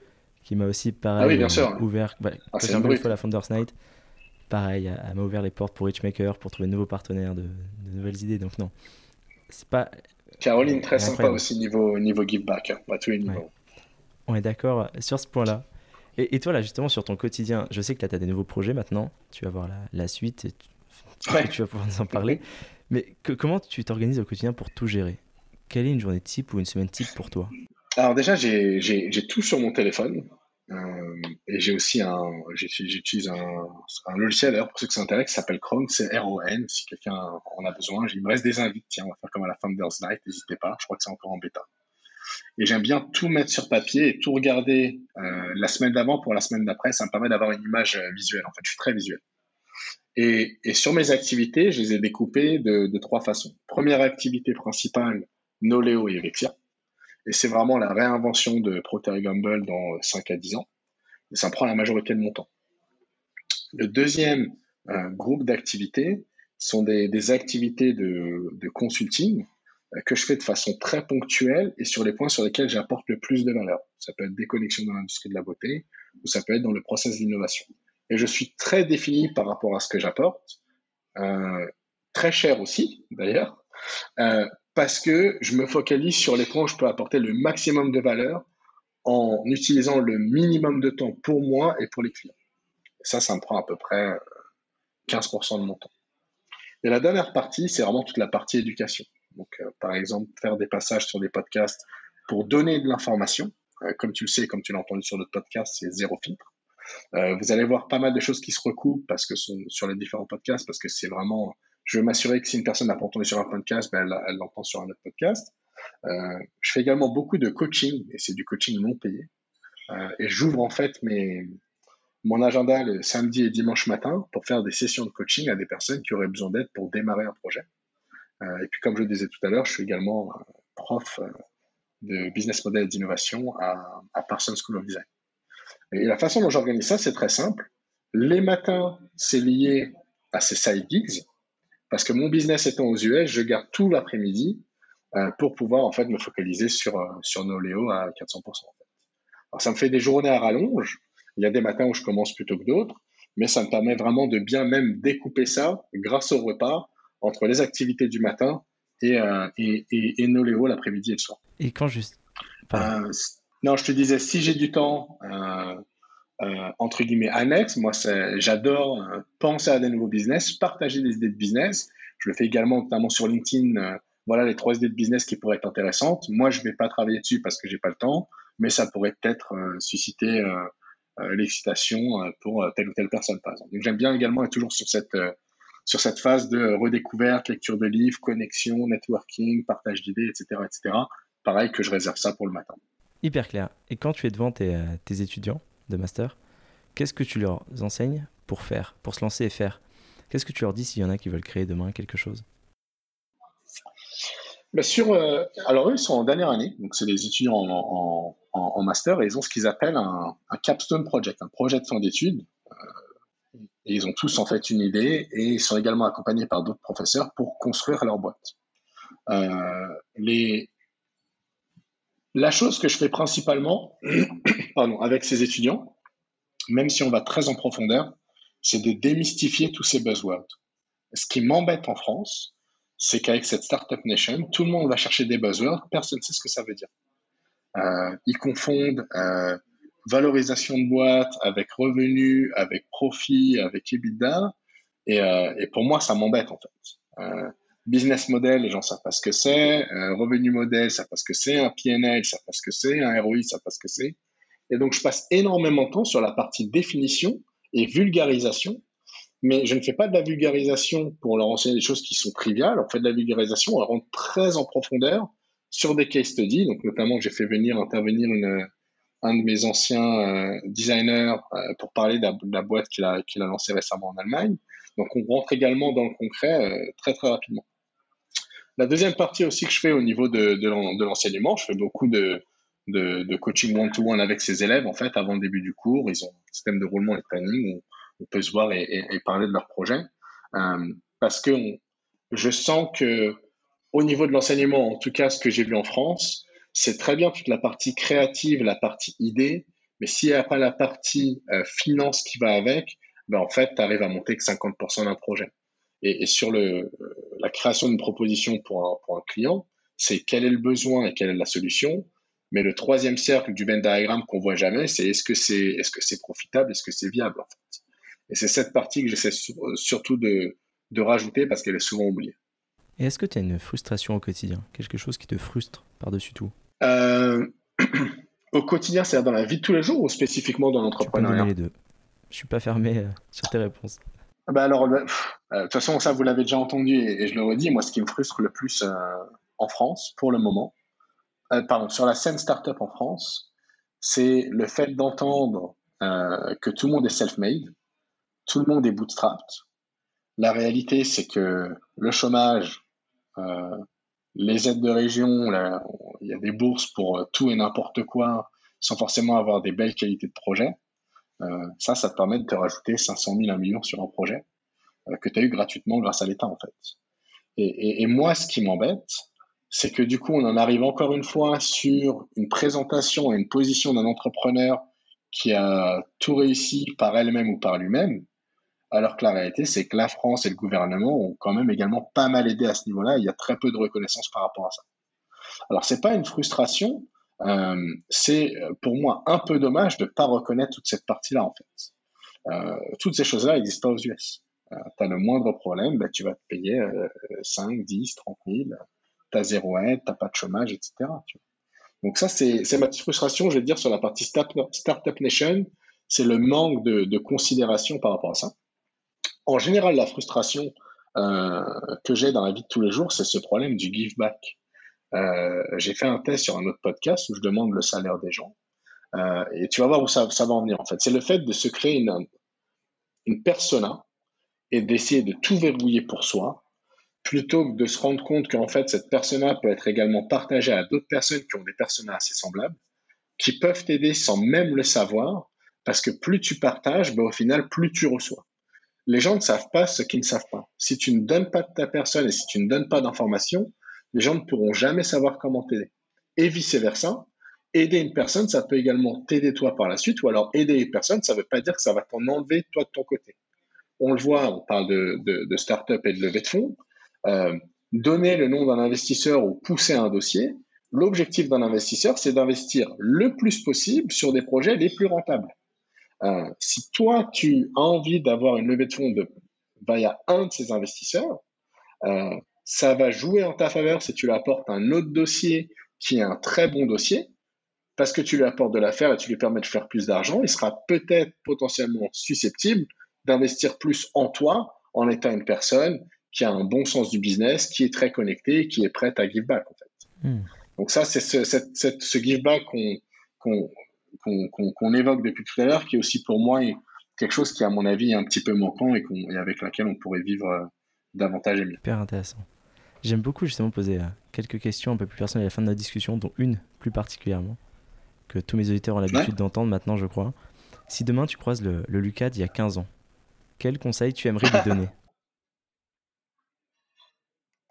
qui m'a aussi pareil, ah oui, bien sûr. Ouvert. Bah, ah, c'est une fois la Founders Night pareil, elle m'a ouvert les portes pour Richmaker, pour trouver de nouveaux partenaires, de, nouvelles idées. Donc non, c'est pas. Caroline, très sympa aussi niveau, niveau give back, hein, à tous les niveaux. On est d'accord sur ce point-là. Et, toi, là, justement, sur ton quotidien, je sais que là, tu as des nouveaux projets maintenant. Tu vas voir la, suite et tu, tu vas pouvoir nous en parler. Mais comment tu t'organises au quotidien pour tout gérer? Quelle est une journée type ou une semaine type pour toi? Alors, déjà, j'ai tout sur mon téléphone. Euh, et j'ai aussi un, j'utilise un, un, logiciel d'ailleurs pour ceux qui s'intéressent qui s'appelle Chrome, c'est R-O-N. Si quelqu'un en a besoin, il me reste des invites. Tiens, on va faire comme à la Founders Night, n'hésitez pas. Je crois que c'est encore en bêta. Et j'aime bien tout mettre sur papier et tout regarder euh, la semaine d'avant pour la semaine d'après. Ça me permet d'avoir une image euh, visuelle. En fait, je suis très visuel. Et, sur mes activités, je les ai découpées de, trois façons. Première activité principale, Noléo et Evexia. Et c'est vraiment la réinvention de Procter Gamble dans 5 à 10 ans. Et ça prend la majorité de mon temps. Le deuxième euh, groupe d'activités sont des, activités de, consulting euh, que je fais de façon très ponctuelle et sur les points sur lesquels j'apporte le plus de valeur. Ça peut être des connexions dans l'industrie de la beauté ou ça peut être dans le process d'innovation. Et je suis très défini par rapport à ce que j'apporte, euh, très cher aussi d'ailleurs, parce que je me focalise sur les points où je peux apporter le maximum de valeur en utilisant le minimum de temps pour moi et pour les clients. ça, ça me prend à peu près 15% euh, de mon temps. Et la dernière partie, c'est vraiment toute la partie éducation. Donc, euh, par exemple, faire des passages sur des podcasts pour donner de l'information. Euh, comme tu le sais, comme tu l'as entendu sur notre podcast, c'est zéro filtre. vous allez voir pas mal de choses qui se recoupent sur les différents podcasts, parce que c'est vraiment je veux m'assurer que si une personne n'a pas entendu sur un podcast, ben elle, l'entend sur un autre podcast. Euh, je fais également beaucoup de coaching, et c'est du coaching non payé. Euh, et j'ouvre en fait mon agenda le samedi et dimanche matin pour faire des sessions de coaching à des personnes qui auraient besoin d'aide pour démarrer un projet. Euh, et puis comme je le disais tout à l'heure, je suis également prof de business model d'innovation à, à Parsons School of Design. Et la façon dont j'organise ça, c'est très simple. Les matins, c'est lié à ces side gigs, parce que mon business étant aux US, je garde tout l'après-midi euh, pour pouvoir en fait me focaliser sur, euh, sur Noléo à 400%. Alors ça me fait des journées à rallonge. Il y a des matins où je commence plutôt que d'autres, mais ça me permet vraiment de bien même découper ça grâce au repas entre les activités du matin et, euh, et, et, Noléo l'après-midi et le soir. Et quand juste Non, je te disais, si j'ai du temps, euh, entre guillemets annexe. Moi, j'adore euh, penser à des nouveaux business, partager des idées de business. Je le fais également notamment sur LinkedIn. Euh, voilà les trois idées de business qui pourraient être intéressantes. Moi, je vais pas travailler dessus parce que j'ai pas le temps, mais ça pourrait peut-être susciter l'excitation pour telle ou telle personne, par exemple. Donc, j'aime bien également être toujours sur cette sur cette phase de redécouverte, lecture de livres, connexion, networking, partage d'idées, etc., etc. Pareil que je réserve ça pour le matin. Hyper clair. Et quand tu es devant tes, tes étudiants, de master, qu'est-ce que tu leur enseignes pour faire, pour se lancer et faire? Qu'est-ce que tu leur dis s'il y en a qui veulent créer demain quelque chose? Bien sûr, euh, alors eux, ils sont en dernière année, donc c'est des étudiants en, master et ils ont ce qu'ils appellent un, capstone project, un projet de fin d'études. Euh, ils ont tous en fait une idée et ils sont également accompagnés par d'autres professeurs pour construire leur boîte. Euh, la chose que je fais principalement pardon, avec ces étudiants, même si on va très en profondeur, c'est de démystifier tous ces buzzwords. Ce qui m'embête en France, c'est qu'avec cette Startup Nation, tout le monde va chercher des buzzwords, personne ne sait ce que ça veut dire. Euh, ils confondent euh, valorisation de boîte avec revenu, avec profit, avec EBITDA. Et, et pour moi, ça m'embête en fait. business model, les gens savent pas ce que c'est. revenu modèle, ça pas ce que c'est. Un PNL, ça pas ce que c'est. Un ROI, ça pas ce que c'est. Et donc, je passe énormément de temps sur la partie définition et vulgarisation. Mais je ne fais pas de la vulgarisation pour leur enseigner des choses qui sont triviales. On fait de la vulgarisation, on rentre très en profondeur sur des case studies. Donc, notamment, j'ai fait venir intervenir une, un de mes anciens euh, designers euh, pour parler de la, boîte qu'il a, lancée récemment en Allemagne. Donc, on rentre également dans le concret euh, très, très rapidement. La deuxième partie aussi que je fais au niveau de, l'enseignement, je fais beaucoup de, coaching one-to-one avec ses élèves, en fait, avant le début du cours. Ils ont un système de roulement et de planning où on peut se voir et, parler de leur projet. Parce que je sens que au niveau de l'enseignement, en tout cas, ce que j'ai vu en France, c'est très bien toute la partie créative, la partie idée, mais s'il n'y a pas la partie euh, finance qui va avec, ben en fait, tu arrives à monter que 50% d'un projet. Et, sur le, la création d'une proposition pour un, pour un client, c'est quel est le besoin et quelle est la solution. Mais le troisième cercle du Venn diagram qu'on voit jamais, c'est est-ce que c'est est-ce que c'est profitable, est-ce que c'est viable en fait. Et c'est cette partie que j'essaie surtout de, de rajouter parce qu'elle est souvent oubliée. Et est-ce que tu as une frustration au quotidien? Quelque chose qui te frustre par-dessus tout? Euh, Au quotidien, c'est-à-dire dans la vie de tous les jours ou spécifiquement dans l'entrepreneuriat les deux. Je suis pas fermé euh, sur tes réponses. Bah alors, euh, de toute façon, ça, vous l'avez déjà entendu et, je le redis. Moi, ce qui me frustre le plus en France, pour le moment, pardon, sur la scène startup en France, c'est le fait d'entendre que tout le monde est self-made, tout le monde est bootstrapped. La réalité, c'est que le chômage, euh, les aides de région, il y a des bourses pour euh, tout et n'importe quoi, sans forcément avoir des belles qualités de projet. Euh, ça, ça te permet de te rajouter 500 000, 1 million sur un projet que tu as eu gratuitement grâce à l'État, en fait. Et, et moi, ce qui m'embête, c'est que du coup, on en arrive encore une fois sur une présentation et une position d'un entrepreneur qui a tout réussi par elle-même ou par lui-même, alors que la réalité, c'est que la France et le gouvernement ont quand même également pas mal aidé à ce niveau-là. Il y a très peu de reconnaissance par rapport à ça. Alors, c'est pas une frustration, euh, c'est euh, pour moi un peu dommage de ne pas reconnaître toute cette partie-là, en fait. Euh, toutes ces choses-là n'existent pas aux US. tu as le moindre problème, bah, tu vas te payer 5, 10, 30 000, tu as zéro aide, tu pas de chômage, etc. Donc ça, c'est ma petite frustration, je vais dire, sur la partie Startup Nation, c'est le manque de considération par rapport à ça en général, la frustration euh, que j'ai dans la vie de tous les jours, c'est ce problème du give back. Euh, j'ai fait un test sur un autre podcast où je demande le salaire des gens. Euh, et tu vas voir où ça, va en venir en fait. C'est le fait de se créer une, une persona et d'essayer de tout verrouiller pour soi, plutôt que de se rendre compte qu'en fait cette persona peut être également partagée à d'autres personnes qui ont des personas assez semblables, qui peuvent t'aider sans même le savoir, parce que plus tu partages, ben, au final, plus tu reçois les gens ne savent pas ce qu'ils ne savent pas. Si tu ne donnes pas de ta personne et si tu ne donnes pas d'informations, les gens ne pourront jamais savoir comment t'aider. Et vice-versa, aider une personne, ça peut également t'aider toi par la suite, ou alors aider une personne, ça ne veut pas dire que ça va t'en enlever toi de ton côté. On le voit, on parle de, start-up et de levée de fonds. Euh, donner le nom d'un investisseur ou pousser un dossier, l'objectif d'un investisseur, c'est d'investir le plus possible sur des projets les plus rentables. Euh, si toi, tu as envie d'avoir une levée de fonds de, via un de ces investisseurs, euh, ça va jouer en ta faveur si tu lui apportes un autre dossier qui est un très bon dossier, parce que tu lui apportes de l'affaire et tu lui permets de faire plus d'argent, il sera peut-être potentiellement susceptible d'investir plus en toi en étant une personne qui a un bon sens du business, qui est très connectée, qui est prête à give back en fait. Hmm. Donc ça, c'est ce, ce give back qu'on qu'on évoque depuis tout à l'heure, qui est aussi pour moi quelque chose qui, à mon avis, est un petit peu manquant et, avec laquelle on pourrait vivre euh, davantage et mieux. Super intéressant. J'aime beaucoup justement poser euh, quelques questions un peu plus personnelles à la fin de notre discussion, dont une plus particulièrement, que tous mes auditeurs ont l'habitude d'entendre maintenant, je crois. Si demain tu croises le, Lucas d'il y a 15 ans, quel conseil tu aimerais lui donner?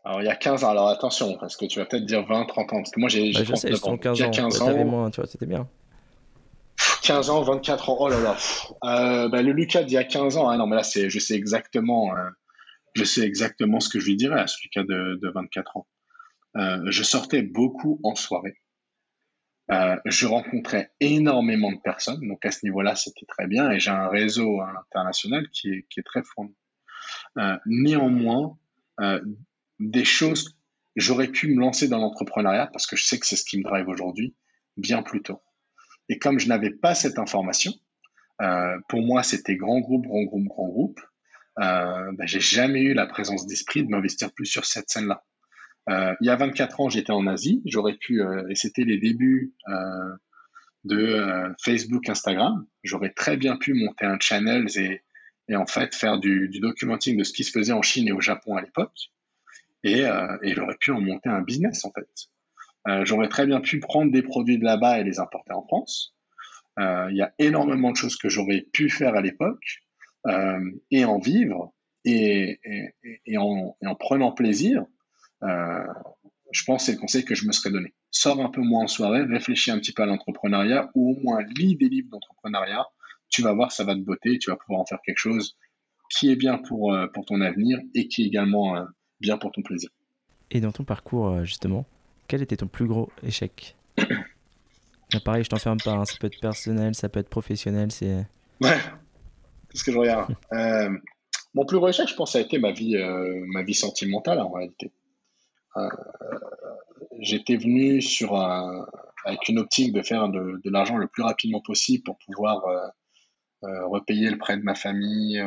Alors, il y a 15 ans, alors attention, parce que tu vas peut-être dire 20, 30 ans, parce que moi j'ai bah, je sais, 15 ans. 15 ans. Moins, tu vois, c'était bien. 15 ans, 24 ans, oh là là. Euh, bah, le Lucas d'il y a 15 ans, hein, non mais là c'est, je sais exactement, euh, je sais exactement ce que je lui dirais à ce Lucas de, de 24 ans. Euh, je sortais beaucoup en soirée. je rencontrais énormément de personnes, donc à ce niveau-là c'était très bien et j'ai un réseau international qui est, qui est très fourni. néanmoins, des choses, j'aurais pu me lancer dans l'entrepreneuriat parce que je sais que c'est ce qui me drive aujourd'hui, bien plus tôt. Et comme je n'avais pas cette information, euh, pour moi, c'était grand groupe, grand groupe, grand groupe. Euh, ben, j'ai jamais eu la présence d'esprit de m'investir plus sur cette scène-là. Euh, il y a 24 ans, j'étais en Asie. J'aurais pu, euh, et c'était les débuts de Facebook, Instagram. J'aurais très bien pu monter un channel et, et en fait faire du, du documenting de ce qui se faisait en Chine et au Japon à l'époque. Et, et j'aurais pu en monter un business en fait. J'aurais très bien pu prendre des produits de là-bas et les importer en France. Euh, il y a énormément de choses que j'aurais pu faire à l'époque euh, et en vivre et, en, prenant plaisir. Euh, je pense que c'est le conseil que je me serais donné. Sors un peu moins en soirée, réfléchis un petit peu à l'entrepreneuriat ou au moins lis des livres d'entrepreneuriat. Tu vas voir, ça va te botter, tu vas pouvoir en faire quelque chose qui est bien pour, euh, ton avenir et qui est également euh, bien pour ton plaisir. Et dans ton parcours, justement, quel était ton plus gros échec pareil, je t'enferme pas, hein. ça peut être personnel, ça peut être professionnel, c'est... Ouais, c'est ce que je regarde? euh, mon plus gros échec, je pense, ça a été ma vie, euh, ma vie sentimentale en réalité. Euh, J'étais venu sur un, avec une optique de faire de, de l'argent le plus rapidement possible pour pouvoir repayer le prêt de ma famille,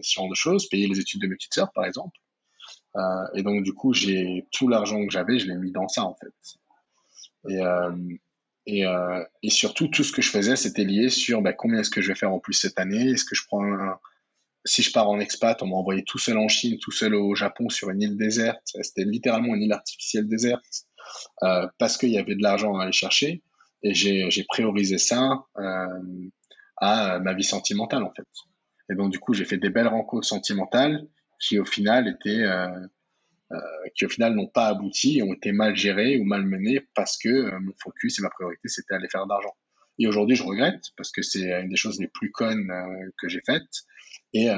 ce genre de choses, payer les études de mes petites sœurs par exemple. Euh, et donc du coup, j'ai tout l'argent que j'avais, je l'ai mis dans ça en fait. Et, et, euh, et, surtout, tout ce que je faisais, c'était lié sur bah, combien est-ce que je vais faire en plus cette année? Est-ce que je prends un... Si je pars en expat, on m'a envoyé tout seul en Chine, tout seul au Japon sur une île déserte. C'était littéralement une île artificielle déserte euh, parce qu'il y avait de l'argent à aller chercher. Et j'ai priorisé ça euh, à ma vie sentimentale, en fait. Et donc, du coup, j'ai fait des belles rencontres sentimentales qui, au final, étaient euh, euh, qui au final n'ont pas abouti, ont été mal gérés ou mal menés parce que euh, mon focus et ma priorité c'était aller faire d'argent. Et aujourd'hui, je regrette parce que c'est une des choses les plus connes euh, que j'ai faites. Et,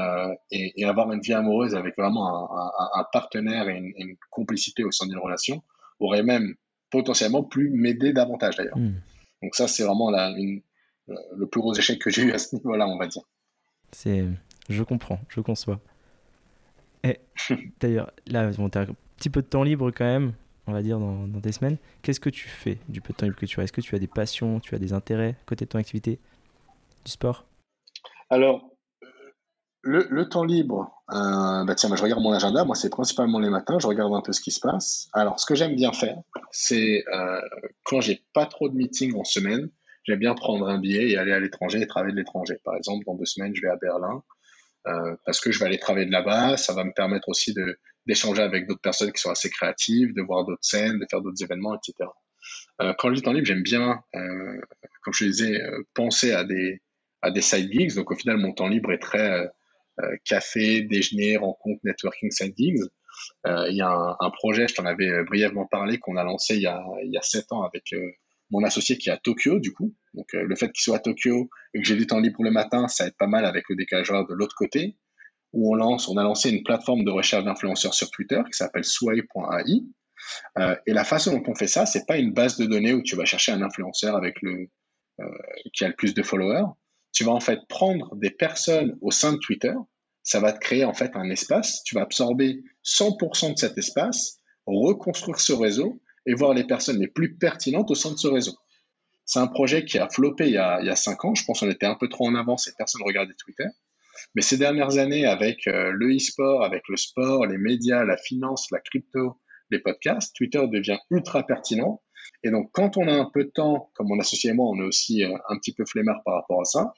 et, et, avoir une vie amoureuse avec vraiment un, un, un partenaire et une, une, complicité au sein d'une relation aurait même potentiellement pu m'aider davantage d'ailleurs. Mmh. Donc ça, c'est vraiment la, une, le plus gros échec que j'ai eu à ce niveau-là, on va dire. C'est, je comprends, je conçois. Et d'ailleurs, là, tu as un petit peu de temps libre quand même, on va dire, dans, dans des semaines. Qu'est-ce que tu fais du peu de temps libre que tu as? Est-ce que tu as des passions, tu as des intérêts côté de ton activité Du sport? Alors, le, le, temps libre, euh, bah tiens, bah, je regarde mon agenda. Moi, c'est principalement les matins. Je regarde un peu ce qui se passe. Alors, ce que j'aime bien faire, c'est euh, quand j'ai pas trop de meetings en semaine, j'aime bien prendre un billet et aller à l'étranger et travailler de l'étranger. Par exemple, dans deux semaines, je vais à Berlin. Euh, parce que je vais aller travailler de là-bas. Ça va me permettre aussi de d'échanger avec d'autres personnes qui sont assez créatives, de voir d'autres scènes, de faire d'autres événements, etc. Euh, quand j'ai temps libre, j'aime bien, euh, comme je disais, penser à des à des side gigs. Donc au final, mon temps libre est très café, déjeuner, rencontre, networking, side gigs. Il y a un, un, projet, je t'en avais brièvement parlé, qu'on a lancé il y a il y a sept ans avec mon associé qui est à Tokyo, du coup. Donc, euh, le fait qu'il soit à Tokyo et que j'ai du temps libre le matin, ça aide pas mal avec le décalage de l'autre côté, où on lance, on a lancé une plateforme de recherche d'influenceurs sur Twitter qui s'appelle sway.ai. Euh, et la façon dont on fait ça, c'est pas une base de données où tu vas chercher un influenceur avec le, euh, qui a le plus de followers. Tu vas en fait prendre des personnes au sein de Twitter. Ça va te créer en fait un espace. Tu vas absorber 100% de cet espace, reconstruire ce réseau et voir les personnes les plus pertinentes au sein de ce réseau. C'est un projet qui a floppé il y a, il cinq ans. Je pense qu'on était un peu trop en avance et personne ne regardait Twitter. Mais ces dernières années, avec euh, le e-sport, avec le sport, les médias, la finance, la crypto, les podcasts, Twitter devient ultra pertinent. Et donc, quand on a un peu de temps, comme mon associé et moi, on est aussi euh, un petit peu flemmard par rapport à ça,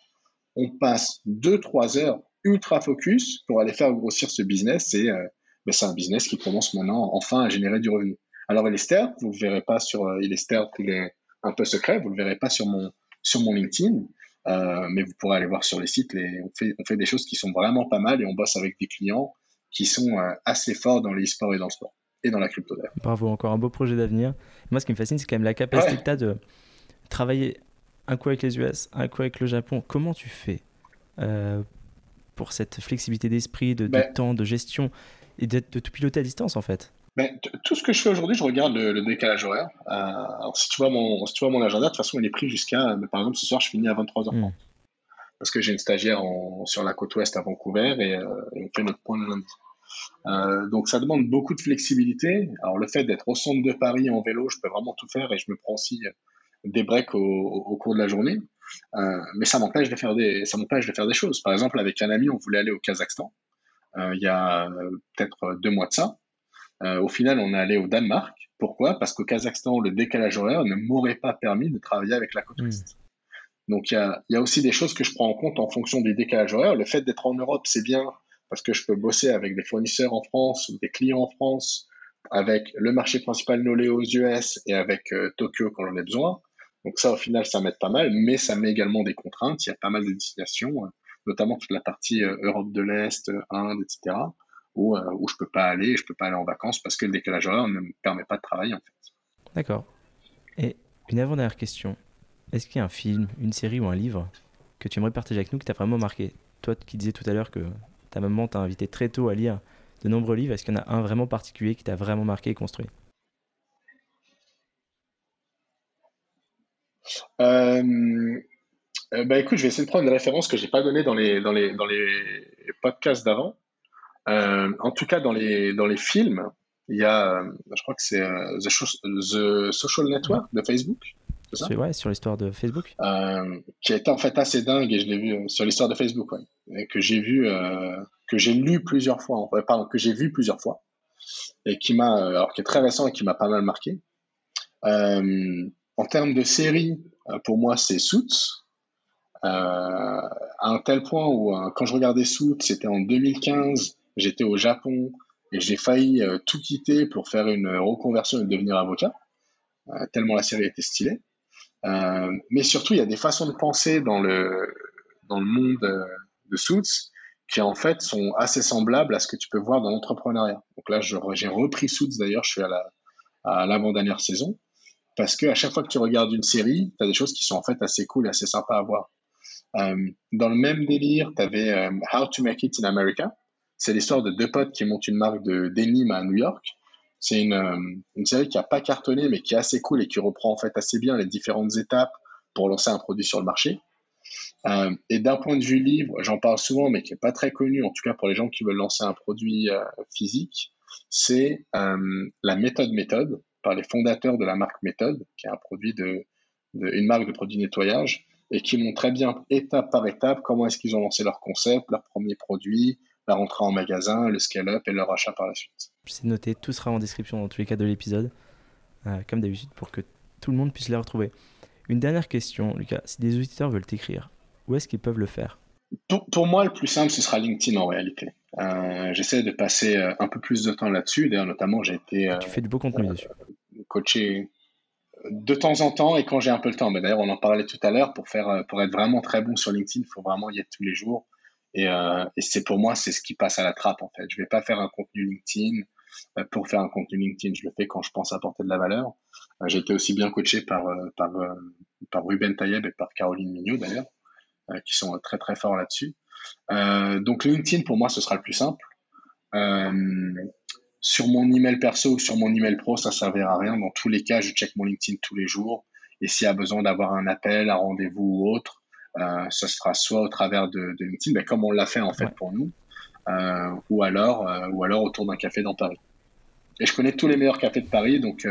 on passe deux, trois heures ultra focus pour aller faire grossir ce business. Et euh, ben, c'est un business qui commence maintenant enfin à générer du revenu. Alors, il est stealth, vous ne le verrez pas sur, euh, il est stealth, il est un peu secret, vous ne le verrez pas sur mon, sur mon LinkedIn, euh, mais vous pourrez aller voir sur les sites, les, on, fait, on fait des choses qui sont vraiment pas mal et on bosse avec des clients qui sont euh, assez forts dans l'e-sport et dans le sport et dans la crypto d'ailleurs. Bravo, encore un beau projet d'avenir. Moi, ce qui me fascine, c'est quand même la capacité ouais. que tu as de travailler un coup avec les US, un coup avec le Japon. Comment tu fais euh, pour cette flexibilité d'esprit, de, ben, de, temps, de gestion et de, de tout piloter à distance en fait? Ben, tout ce que je fais aujourd'hui, je regarde le, le décalage horaire. Euh, alors, si tu, vois mon, si tu vois mon agenda, de toute façon, il est pris jusqu'à, par exemple, ce soir, je finis à 23h30. Mmh. parce que j'ai une stagiaire sur la côte ouest à Vancouver et, on fait notre point le lundi. donc ça demande beaucoup de flexibilité. Alors le fait d'être au centre de Paris en vélo, je peux vraiment tout faire et je me prends aussi des breaks au, cours de la journée. mais ça m'empêche de faire des ça m'empêche de faire des choses. Par exemple, avec un ami, on voulait aller au Kazakhstan. il y a peut-être deux mois de ça. Au final, on est allé au Danemark. Pourquoi? Parce qu'au Kazakhstan, le décalage horaire ne m'aurait pas permis de travailler avec la côte hmm. ouest. Donc il y a, aussi des choses que je prends en compte en fonction du décalage horaire. Le fait d'être en Europe, c'est bien parce que je peux bosser avec des fournisseurs en France ou des clients en France, avec le marché principal Nolé aux US et avec euh, Tokyo quand j'en ai besoin. Donc ça, au final, ça m'aide pas mal, mais ça met également des contraintes. Il y a pas mal de destinations, euh, notamment toute la partie euh, Europe de l'Est, Inde, etc où, euh, où je peux pas aller, je peux pas aller en vacances parce que le décalage horaire ne me permet pas de travailler en fait. D'accord. Et une avant-dernière question. Est-ce qu'il y a un film, une série ou un livre que tu aimerais partager avec nous qui t'a vraiment marqué? Toi qui disais tout à l'heure que ta maman t'a invité très tôt à lire de nombreux livres, est-ce qu'il y en a un vraiment particulier qui t'a vraiment marqué et construit? Euh, euh, bah écoute, je vais essayer de prendre une référence que j'ai pas donnée dans les, dans les, dans les podcasts d'avant. Euh, en tout cas, dans les, dans les films, il y a, euh, je crois que c'est euh, The, Social Network de Facebook. C'est ouais, sur l'histoire de Facebook. qui a été en fait assez dingue et je l'ai vu sur l'histoire de Facebook, ouais, et que j'ai vu, que j'ai lu plusieurs fois, pardon, que j'ai vu plusieurs fois et qui m'a, alors qui est très récent et qui m'a pas mal marqué. en termes de série, pour moi, c'est Suits. à un tel point où quand je regardais Suits, c'était en 2015 J'étais au Japon et j'ai failli euh, tout quitter pour faire une reconversion et devenir avocat, euh, tellement la série était stylée. Euh, mais surtout, il y a des façons de penser dans le, dans le monde de Suits qui en fait sont assez semblables à ce que tu peux voir dans l'entrepreneuriat. Donc là, j'ai repris Suits d'ailleurs, je suis à la à l'avant-dernière saison, parce que à chaque fois que tu regardes une série, tu as des choses qui sont en fait assez cool et assez sympas à voir. dans le même délire, tu avais How to Make It in America, c'est l'histoire de deux potes qui montent une marque de denim à New York. C'est une, euh, une, série qui a pas cartonné, mais qui est assez cool et qui reprend en fait assez bien les différentes étapes pour lancer un produit sur le marché. Euh, et d'un point de vue livre, j'en parle souvent, mais qui est pas très connu, en tout cas pour les gens qui veulent lancer un produit euh, physique, c'est la méthode méthode par les fondateurs de la marque méthode, qui est un produit de une marque de produits nettoyage et qui montre très bien étape par étape comment est-ce qu'ils ont lancé leur concept, leur premier produit, la rentrée en magasin, le scale-up et leur achat par la suite. C'est noté, tout sera en description dans tous les cas de l'épisode, euh, comme d'habitude, pour que tout le monde puisse les retrouver. Une dernière question, Lucas. Si des auditeurs veulent t'écrire, où est-ce qu'ils peuvent le faire? Pour, moi, le plus simple, ce sera LinkedIn en réalité. Euh, j'essaie de passer euh, un peu plus de temps là-dessus. D'ailleurs, notamment, j'ai été. tu fais du beau contenu dessus. Coaché de temps en temps et quand j'ai un peu le temps. D'ailleurs, on en parlait tout à l'heure. Pour, faire, pour être vraiment très bon sur LinkedIn, il faut vraiment y être tous les jours. Et, euh, et c'est pour moi, c'est ce qui passe à la trappe en fait. Je vais pas faire un contenu LinkedIn euh, pour faire un contenu LinkedIn. Je le fais quand je pense apporter de la valeur. Euh, j'ai été aussi bien coaché par par par Ruben Tayeb et par Caroline Mignot d'ailleurs, qui sont très très forts là-dessus. donc LinkedIn pour moi, ce sera le plus simple. sur mon email perso ou sur mon email pro, ça servira à rien. Dans tous les cas, je check mon LinkedIn tous les jours. Et s'il y a besoin d'avoir un appel, un rendez-vous ou autre, euh, ce sera soit au travers de, de LinkedIn, mais comme on l'a fait en fait pour nous, euh, ou alors euh, ou alors autour d'un café dans Paris. Et je connais tous les meilleurs cafés de Paris, donc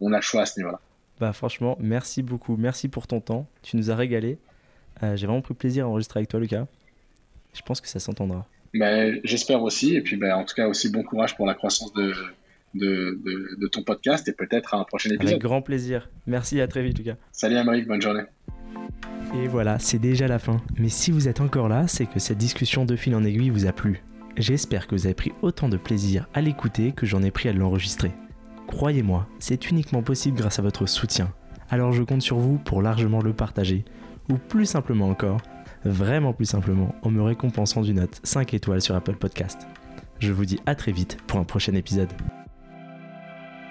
on a le choix à ce niveau-là. Bah franchement, merci beaucoup, merci pour ton temps. Tu nous as régalé. J'ai vraiment pris plaisir à enregistrer avec toi, Lucas. Je pense que ça s'entendra. Bah, j'espère aussi. Et puis, bah, en tout cas, aussi bon courage pour la croissance de, de, de, de ton podcast et peut-être à un prochain épisode. Avec grand plaisir. Merci, à très vite, Lucas. Salut, Amérique, bonne journée. Et voilà, c'est déjà la fin. Mais si vous êtes encore là, c'est que cette discussion de fil en aiguille vous a plu. J'espère que vous avez pris autant de plaisir à l'écouter que j'en ai pris à l'enregistrer. Croyez-moi, c'est uniquement possible grâce à votre soutien. Alors je compte sur vous pour largement le partager. Ou plus simplement encore, vraiment plus simplement, en me récompensant d'une note 5 étoiles sur Apple Podcast. Je vous dis à très vite pour un prochain épisode.